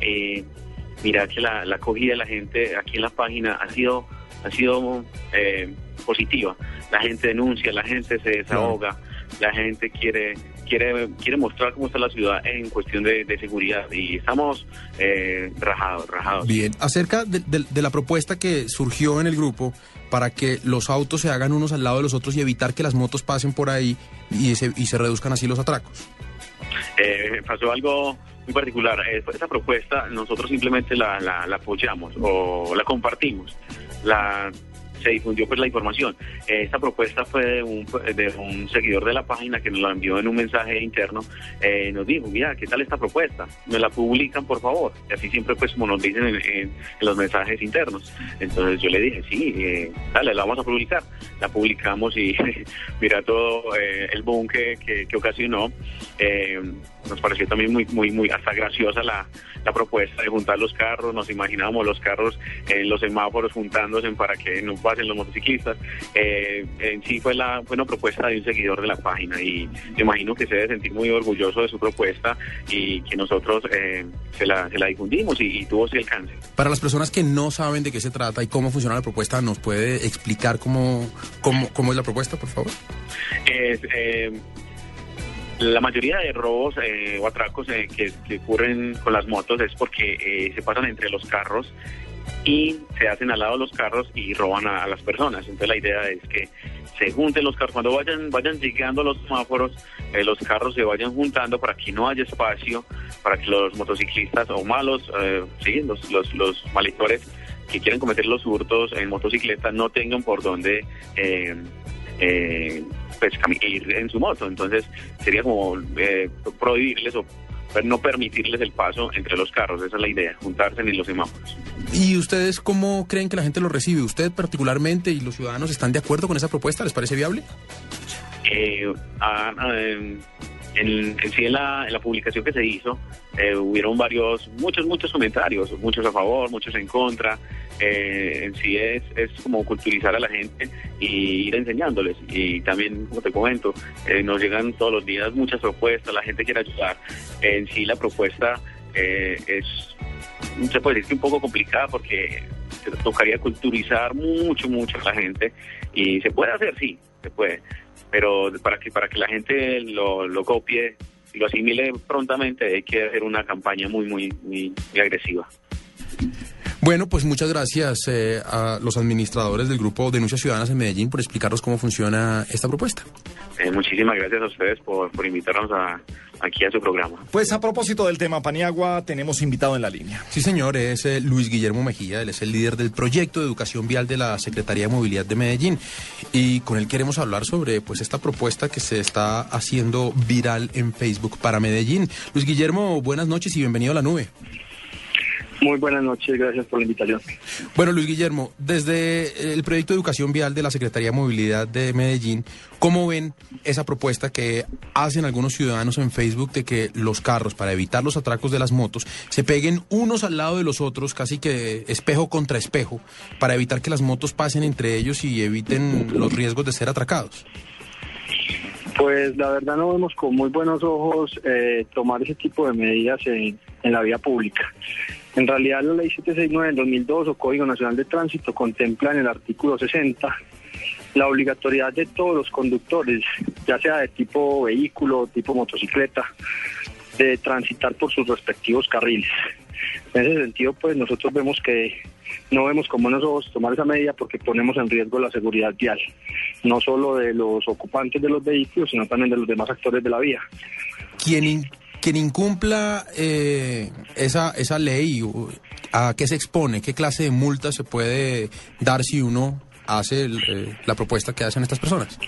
Eh, mira que la, la acogida de la gente aquí en la página ha sido, ha sido eh, positiva. La gente denuncia, la gente se desahoga, la gente quiere quiere quiere mostrar cómo está la ciudad en cuestión de, de seguridad y estamos eh, rajados, rajados. Bien, acerca de, de- de la propuesta que surgió en el grupo para que los autos se hagan unos al lado de los otros y evitar que las motos pasen por ahí y se, y se reduzcan así los atracos. Eh, pasó algo muy particular. Eh, esa propuesta nosotros simplemente la, la, la apoyamos o la compartimos. La se difundió pues la información. Eh, esta propuesta fue de un, de un seguidor de la página que nos la envió en un mensaje interno. Eh, nos dijo, mira, ¿qué tal esta propuesta? Me la publican, por favor. Y así siempre pues como nos dicen en, los mensajes internos. Entonces yo le dije, sí, eh, dale, la vamos a publicar. La publicamos y mira todo eh, el boom que, que ocasionó. Nos pareció también muy, muy, muy hasta graciosa la, la propuesta de juntar los carros. Nos imaginábamos los carros en los semáforos juntándose para que no pasen los motociclistas. Eh, en sí fue, la, fue una propuesta de un seguidor de la página y me imagino que se debe sentir muy orgulloso de su propuesta y que nosotros eh, se, la, se la difundimos y, y tuvo ese alcance. Para las personas que no saben de qué se trata y cómo funciona la propuesta, ¿nos puede explicar cómo, cómo, cómo es la propuesta, por favor? Es, eh, la mayoría de robos eh, o atracos eh, que, ocurren con las motos es porque eh, se pasan entre los carros y se hacen al lado los carros y roban a, las personas. Entonces la idea es que se junten los carros, cuando vayan vayan llegando los semáforos, eh, los carros se vayan juntando para que no haya espacio, para que los motociclistas o malos, eh, sí, los, los, los que quieren cometer los hurtos en motocicleta no tengan por dónde eh, eh, pues ir en su moto. Entonces sería como eh, prohibirles o pero no permitirles el paso entre los carros. Esa es la idea, juntarse en los semáforos. ¿Y ustedes cómo creen que la gente lo recibe? ¿Usted particularmente y los ciudadanos están de acuerdo con esa propuesta? ¿Les parece viable? Eh, ah, ah, en, sí en la, publicación que se hizo eh, hubieron varios, muchos, muchos comentarios, muchos a favor, muchos en contra. Eh, en sí es, es como culturizar a la gente y ir enseñándoles. Y también, como te comento, eh, nos llegan todos los días muchas propuestas, la gente quiere ayudar. En sí la propuesta eh, es, se puede decir que un poco complicada porque tocaría culturizar mucho, mucho a la gente. Y se puede hacer, sí, se puede. Pero para que, para que la gente lo, lo copie y lo asimile prontamente hay que hacer una campaña muy, muy, muy, muy agresiva. Bueno, pues muchas gracias eh, a los administradores del grupo Denuncias Ciudadanas en Medellín por explicarnos cómo funciona esta propuesta. Eh, muchísimas gracias a ustedes por, por invitarnos a, aquí a su programa. Pues a propósito del tema Paniagua, tenemos invitado en la línea. Sí, señor, es eh, Luis Guillermo Mejía, él es el líder del proyecto de educación vial de la Secretaría de Movilidad de Medellín y con él queremos hablar sobre pues esta propuesta que se está haciendo viral en Facebook para Medellín. Luis Guillermo, buenas noches y bienvenido a la nube. Muy buenas noches, gracias por la invitación. Bueno, Luis Guillermo, desde el proyecto de educación vial de la Secretaría de Movilidad de Medellín, ¿cómo ven esa propuesta que hacen algunos ciudadanos en Facebook de que los carros, para evitar los atracos de las motos, se peguen unos al lado de los otros, casi que espejo contra espejo, para evitar que las motos pasen entre ellos y eviten los riesgos de ser atracados? Pues la verdad no vemos con muy buenos ojos eh, tomar ese tipo de medidas en, en la vía pública. En realidad la ley 769 del 2002 o Código Nacional de Tránsito contempla en el artículo 60 la obligatoriedad de todos los conductores, ya sea de tipo vehículo, tipo motocicleta, de transitar por sus respectivos carriles. En ese sentido, pues nosotros vemos que no vemos con buenos ojos tomar esa medida porque ponemos en riesgo la seguridad vial, no solo de los ocupantes de los vehículos, sino también de los demás actores de la vía. Quien, quien incumpla eh, esa, esa ley, ¿a qué se expone? ¿Qué clase de multa se puede dar si uno hace eh, la propuesta que hacen estas personas?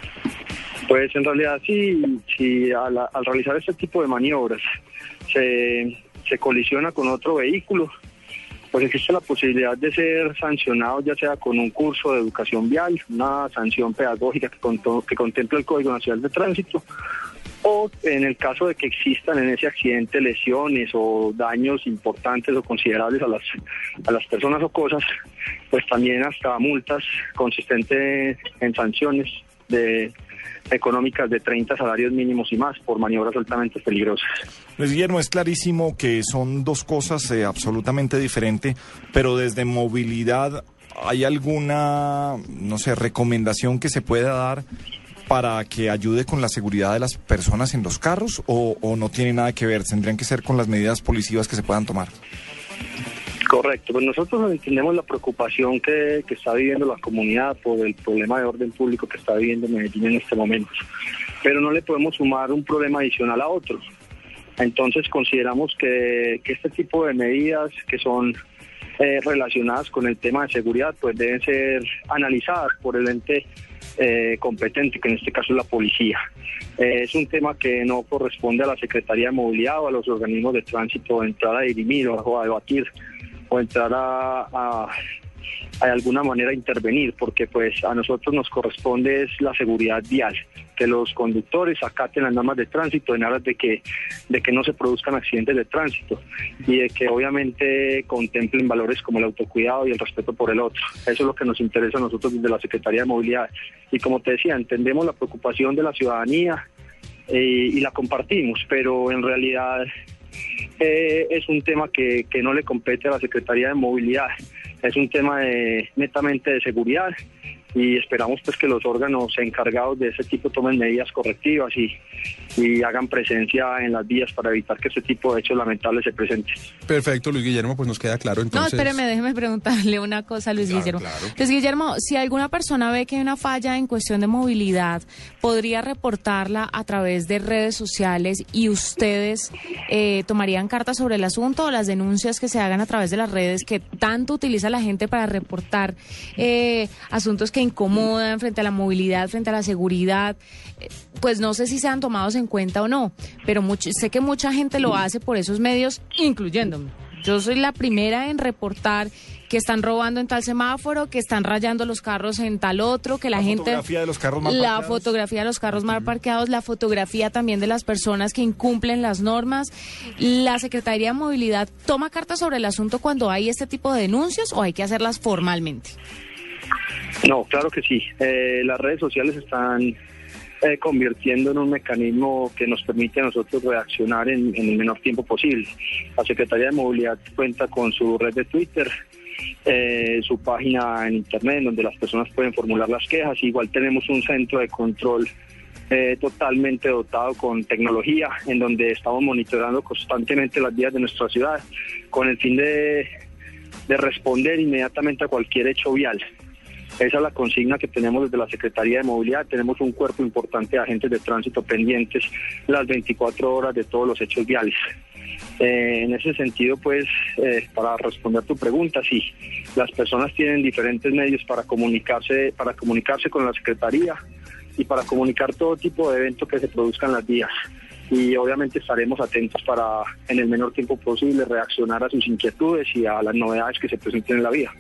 Pues en realidad sí, si al, al realizar este tipo de maniobras se, se colisiona con otro vehículo, pues existe la posibilidad de ser sancionado ya sea con un curso de educación vial, una sanción pedagógica que, conto- que contempla el Código Nacional de Tránsito, o en el caso de que existan en ese accidente lesiones o daños importantes o considerables a las, a las personas o cosas, pues también hasta multas consistentes en sanciones de económicas de 30 salarios mínimos y más por maniobras altamente peligrosas. Luis Guillermo, es clarísimo que son dos cosas eh, absolutamente diferentes, pero desde movilidad, ¿hay alguna, no sé, recomendación que se pueda dar para que ayude con la seguridad de las personas en los carros o, no tiene nada que ver? ¿Tendrían que ser con las medidas policivas que se puedan tomar? Correcto, pues nosotros entendemos la preocupación que, está viviendo la comunidad por el problema de orden público que está viviendo Medellín en este momento, pero no le podemos sumar un problema adicional a otro. Entonces consideramos que, que este tipo de medidas que son eh, relacionadas con el tema de seguridad pues deben ser analizadas por el ente eh, competente, que en este caso es la policía. Eh, es un tema que no corresponde a la Secretaría de Movilidad o a los organismos de tránsito entrar a dirimir o, a debatir o entrar a de alguna manera intervenir, porque pues a nosotros nos corresponde es la seguridad vial, que los conductores acaten las normas de tránsito en aras de que, de que no se produzcan accidentes de tránsito y de que obviamente contemplen valores como el autocuidado y el respeto por el otro. Eso es lo que nos interesa a nosotros desde la Secretaría de Movilidad. Y como te decía, entendemos la preocupación de la ciudadanía eh, y la compartimos, pero en realidad eh, es un tema que, que no le compete a la Secretaría de Movilidad, es un tema de, netamente de seguridad y esperamos pues que los órganos encargados de ese tipo tomen medidas correctivas y, y hagan presencia en las vías para evitar que este tipo de hechos lamentables se presenten. Perfecto, Luis Guillermo, pues nos queda claro No, entonces. espéreme, déjeme preguntarle una cosa Luis Guillermo. Luis Guillermo, si alguna persona ve que hay una falla en cuestión de movilidad, ¿podría reportarla a través de redes sociales y ustedes eh, tomarían cartas sobre el asunto o las denuncias que se hagan a través de las redes que tanto utiliza la gente para reportar eh, asuntos que que incomodan frente a la movilidad, frente a la seguridad, eh, pues no sé si sean tomados en cuenta o no, pero mucho- sé que mucha gente lo hace por esos medios, incluyéndome. Yo soy la primera en reportar que están robando en tal semáforo, que están rayando los carros en tal otro, que la, La gente... fotografía de los carros mal La parqueados. fotografía de los carros mal parqueados, la fotografía también de las personas que incumplen las normas. ¿La Secretaría de Movilidad toma cartas sobre el asunto cuando hay este tipo de denuncias o hay que hacerlas formalmente? No, claro que sí. Eh, las redes sociales están eh, convirtiendo en un mecanismo que nos permite a nosotros reaccionar en, el menor tiempo posible. La Secretaría de Movilidad cuenta con su red de Twitter, eh, su página en Internet, donde las personas pueden formular las quejas. Igual tenemos un centro de control eh, totalmente dotado con tecnología, en donde estamos monitoreando constantemente las vías de nuestra ciudad, con el fin de responder inmediatamente a cualquier hecho vial. Esa es la consigna que tenemos desde la Secretaría de Movilidad. Tenemos un cuerpo importante de agentes de tránsito pendientes las 24 horas de todos los hechos viales. Eh, en ese sentido, pues, eh, para responder tu pregunta, sí, las personas tienen diferentes medios para comunicarse, para comunicarse con la Secretaría y para comunicar todo tipo de eventos que se produzcan las vías. Y obviamente estaremos atentos para, en el menor tiempo posible, reaccionar a sus inquietudes y a las novedades que se presenten en la vía.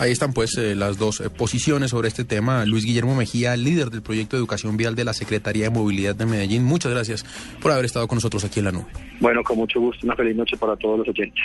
Ahí están pues eh, las dos eh, posiciones sobre este tema. Luis Guillermo Mejía, líder del proyecto de educación vial de la Secretaría de Movilidad de Medellín. Muchas gracias por haber estado con nosotros aquí en la nube. Bueno, con mucho gusto. Una feliz noche para todos los oyentes.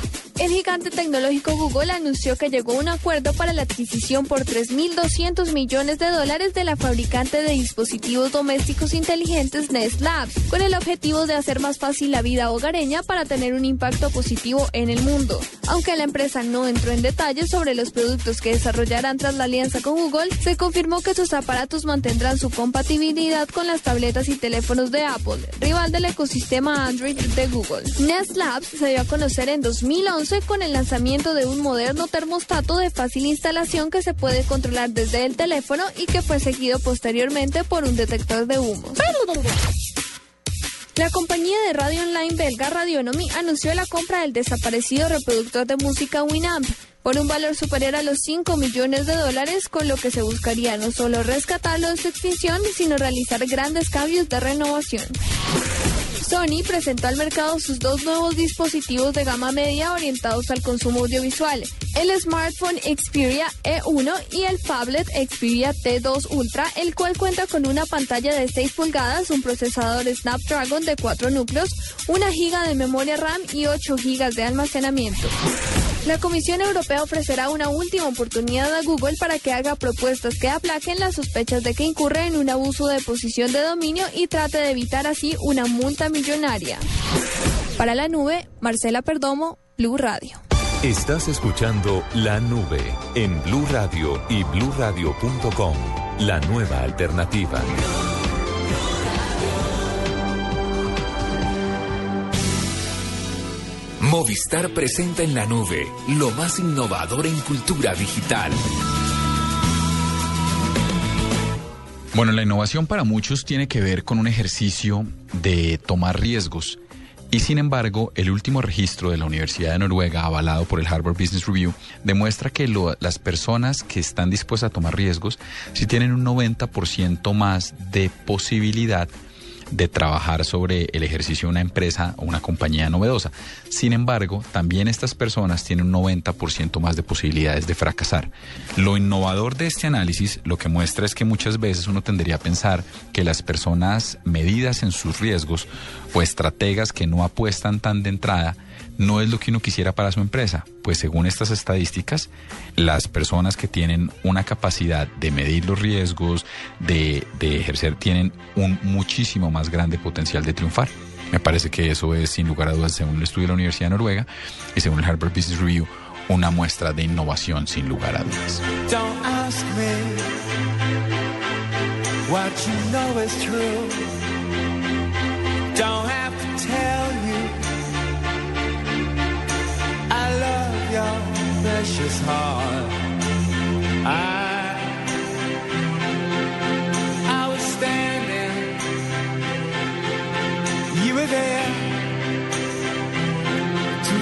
El gigante tecnológico Google anunció que llegó a un acuerdo para la adquisición por 3.200 millones de dólares de la fabricante de dispositivos domésticos inteligentes Nest Labs, con el objetivo de hacer más fácil la vida hogareña para tener un impacto positivo en el mundo. Aunque la empresa no entró en detalles sobre los productos que desarrollarán tras la alianza con Google, se confirmó que sus aparatos mantendrán su compatibilidad con las tabletas y teléfonos de Apple, rival del ecosistema Android de Google. Nest Labs se dio a conocer en 2011 con el lanzamiento de un moderno termostato de fácil instalación que se puede controlar desde el teléfono y que fue seguido posteriormente por un detector de humo. La compañía de radio online belga Radionomy anunció la compra del desaparecido reproductor de música Winamp por un valor superior a los 5 millones de dólares, con lo que se buscaría no solo rescatarlo de su extinción, sino realizar grandes cambios de renovación. Sony presentó al mercado sus dos nuevos dispositivos de gama media orientados al consumo audiovisual, el smartphone Xperia E1 y el phablet Xperia T2 Ultra, el cual cuenta con una pantalla de 6 pulgadas, un procesador Snapdragon de 4 núcleos, una giga de memoria RAM y 8 gigas de almacenamiento. La Comisión Europea ofrecerá una última oportunidad a Google para que haga propuestas que aplaquen las sospechas de que incurre en un abuso de posición de dominio y trate de evitar así una multa millonaria. Para la nube, Marcela Perdomo, Blue Radio. Estás escuchando La Nube en Blue Radio y bluradio.com. La nueva alternativa. Movistar presenta en la nube lo más innovador en cultura digital. Bueno, la innovación para muchos tiene que ver con un ejercicio de tomar riesgos. Y sin embargo, el último registro de la Universidad de Noruega, avalado por el Harvard Business Review, demuestra que las personas que están dispuestas a tomar riesgos sí tienen un 90% más de posibilidad trabajar sobre el ejercicio de una empresa o una compañía novedosa. Sin embargo, también estas personas tienen un 90% más de posibilidades de fracasar. Lo innovador de este análisis lo que muestra es que muchas veces uno tendría a pensar que las personas medidas en sus riesgos o estrategas que no apuestan tan de entrada no es lo que uno quisiera para su empresa, pues según estas estadísticas, las personas que tienen una capacidad de medir los riesgos, de, de ejercer, tienen un muchísimo más grande potencial de triunfar. Me parece que eso es, sin lugar a dudas, según el estudio de la Universidad de Noruega y según el Harvard Business Review, una muestra de innovación, sin lugar a dudas. Precious heart. I, I was standing. You were there. To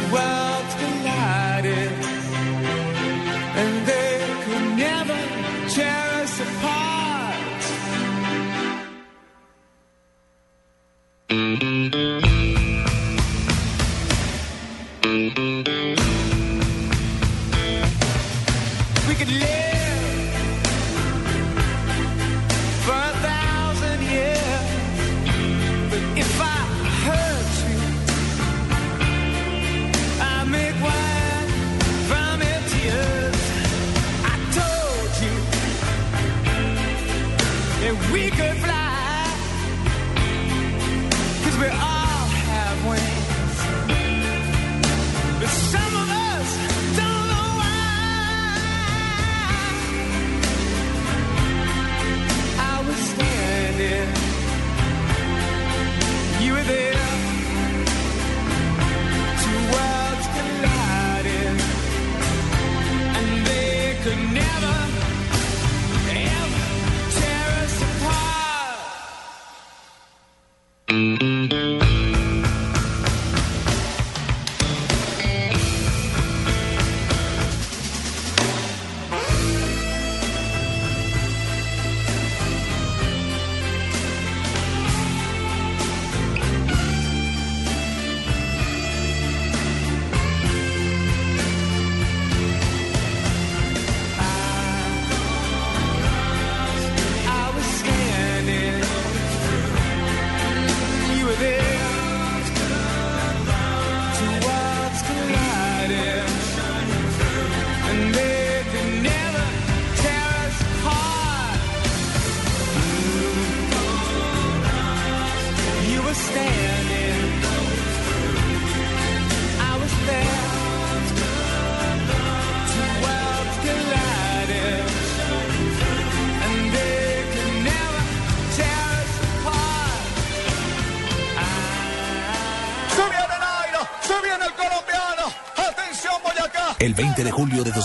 20 de julio de 2013,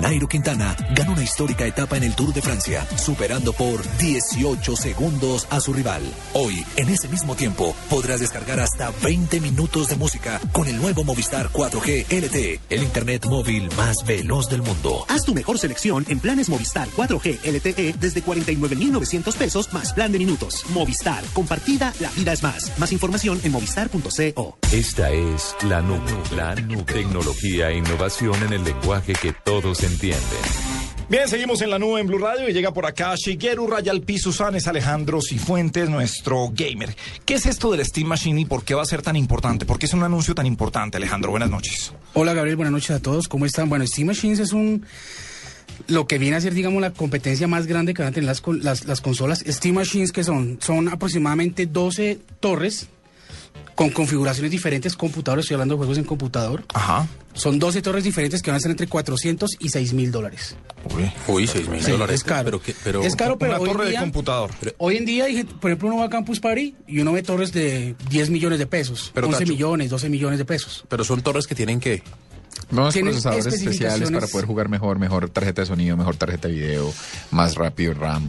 Nairo Quintana ganó una histórica etapa en el Tour de Francia, superando por 18 segundos a su rival. Hoy, en ese mismo tiempo, podrás descargar hasta 20 minutos de música con el nuevo Movistar 4G LTE, el internet móvil más veloz del mundo. Haz tu mejor selección en planes Movistar 4G LTE desde 49,900 pesos más plan de minutos. Movistar, compartida, la vida es más. Más información en movistar.co. Esta es la nube. La nube. Tecnología e innovación en el lenguaje que todos entienden. Bien, seguimos en la nube en Blue Radio y llega por acá Shigeru Rayalpi Susanes Alejandro Cifuentes, nuestro gamer. ¿Qué es esto del Steam Machine y por qué va a ser tan importante? ¿Por qué es un anuncio tan importante, Alejandro? Buenas noches. Hola Gabriel, buenas noches a todos. ¿Cómo están? Bueno, Steam Machines es un lo que viene a ser, digamos, la competencia más grande que van a tener las, las, las consolas. Steam Machines, que son, son aproximadamente 12 torres con configuraciones diferentes, computadores, estoy hablando de juegos en computador. Ajá. Son 12 torres diferentes que van a ser entre 400 y 6 mil dólares. Uy, 6 mil Sí, dólares. es caro. Pero, que- pero, es caro, pero Una hoy torre de computador. Hoy en día, por ejemplo, uno va a Campus Party y uno ve torres de 10 millones de pesos, Pero, 11 Tacho. millones, 12 millones de pesos. pero son torres que tienen que... Nuevos Tienen procesadores especiales especificaciones- para poder jugar mejor, mejor tarjeta de sonido, mejor tarjeta de video, más rápido RAM.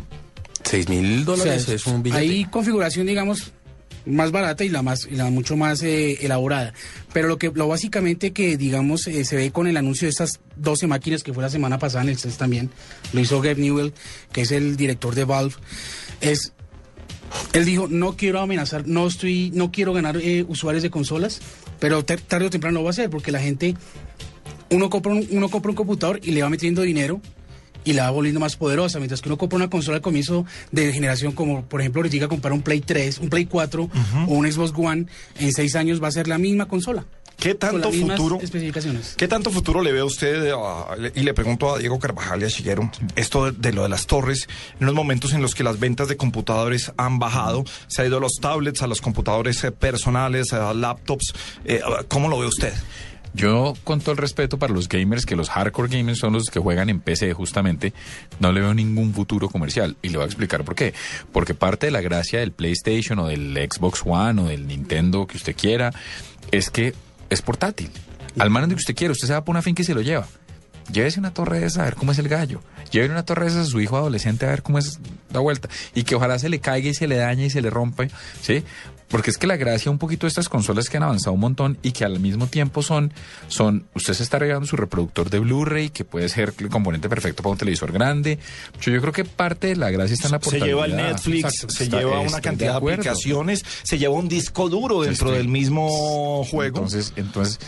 6 mil dólares O sea, es un billete. Hay configuración, digamos, más barata y la más y la mucho más eh, elaborada. Pero lo que lo básicamente que digamos eh, se ve con el anuncio de estas 12 máquinas que fue la semana pasada en el CES también, lo hizo Gabe Newell, que es el director de Valve, es él dijo, no quiero amenazar, no estoy, no quiero ganar eh, usuarios de consolas, pero tarde o temprano va a hacer, porque la gente, uno compra un, uno compra un computador y le va metiendo dinero y la va volviendo más poderosa, mientras que uno compra una consola al comienzo de generación, como por ejemplo ahorita comprar un Play 3, un Play 4 o un Xbox One, en seis años va a ser la misma consola. ¿Qué con tanto las futuro? especificaciones. ¿Qué tanto futuro le ve a usted? y le pregunto a Diego Carvajal y a Shigeru, esto de, de lo de las torres, en los momentos en los que las ventas de computadores han bajado, se ha ido a los tablets, a los computadores eh, personales, a laptops, eh, ¿cómo lo ve usted? Yo, con todo el respeto para los gamers, que los hardcore gamers son los que juegan en PC justamente, no le veo ningún futuro comercial. Y le voy a explicar por qué. Porque parte de la gracia del PlayStation o del Xbox One o del Nintendo que usted quiera es que es portátil. Al de que usted quiera, usted se va por una finca y se lo lleva. Llévese una torre de esa a ver cómo es el gallo. Llévele una torre de esa a su hijo adolescente a ver cómo es la vuelta. Y que ojalá se le caiga y se le dañe y se le rompa, ¿sí? Porque es que la gracia un poquito de estas consolas que han avanzado un montón y que al mismo tiempo son, son, usted se está regando su reproductor de Blu-ray, que puede ser el componente perfecto para un televisor grande. Yo, yo creo que parte de la gracia está en la Se portabilidad. lleva el Netflix, Exacto. se Está- lleva una cantidad de, acuerdo. aplicaciones, se lleva un disco duro dentro Estoy- del mismo juego. Entonces, entonces,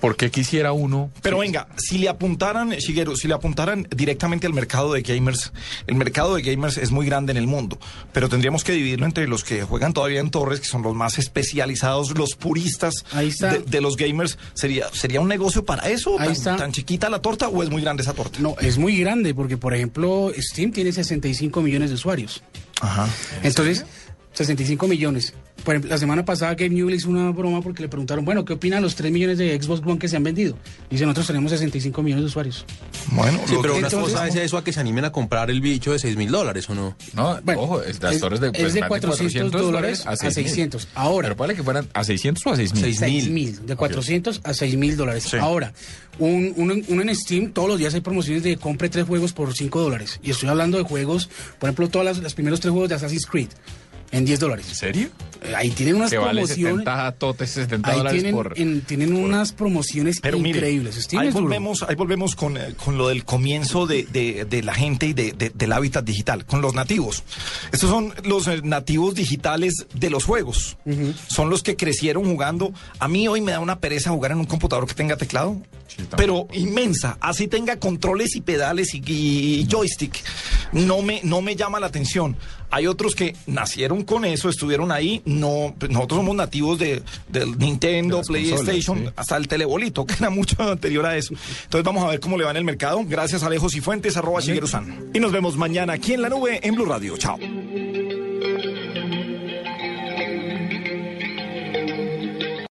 ¿por qué quisiera uno? Pero venga, si le apuntaran, Shigeru, si le apuntaran directamente al mercado de gamers, el mercado de gamers es muy grande en el mundo, pero tendríamos que dividirlo entre los que juegan todavía en torres, que son los más especializados, los puristas De, de los gamers. ¿Sería, ¿Sería un negocio para eso? Ahí ¿Tan, está. tan chiquita la torta o es muy grande esa torta? No, es muy grande porque, por ejemplo, Steam tiene 65 millones de usuarios. Ajá. Entonces, 65 millones. Por ejemplo, la semana pasada Gabe Newell hizo una broma porque le preguntaron, bueno, ¿qué opinan los 3 millones de Xbox One que se han vendido? Dice, nosotros tenemos 65 millones de usuarios. Bueno, Sí, pero una Entonces- cosa es eso a que se animen a comprar el bicho de 6 mil dólares, ¿o no? No, ojo, es- las torres de, es pues, de más 400 dólares a 6.000. 600. Ahora. Pero puede que fueran a 600 o a 6.000. 6 mil, de 400 a 6 mil dólares. Ahora, un, uno, uno en Steam, todos los días hay promociones de compre tres juegos por 5 dólares. Y estoy hablando de juegos, por ejemplo, todos los, los primeros tres juegos de Assassin's Creed en 10 dólares. ¿En serio? ahí tienen unas que vale promociones. 70 totes, 70 ahí dólares tienen, por... en- tienen unas promociones Pero increíbles. Ahí volvemos, ahí volvemos con, eh, con lo del comienzo de, de- de la gente y de, de- del hábitat digital, con los nativos. Estos son los eh, nativos digitales de los juegos. Son los que crecieron jugando. A mí hoy me da una pereza jugar en un computador que tenga teclado, pero inmensa. Así tenga controles y pedales y, y joystick. No me, no me llama la atención. Hay otros que nacieron con eso, estuvieron ahí. No, pues nosotros somos nativos de, del Nintendo, PlayStation, consolas, sí. hasta el telebolito, que era mucho anterior a eso. Entonces vamos a ver cómo le va en el mercado. Gracias Alejos y Fuentes, arroba Shigeru-san. Y nos vemos mañana aquí en la nube en Blue Radio. Chao.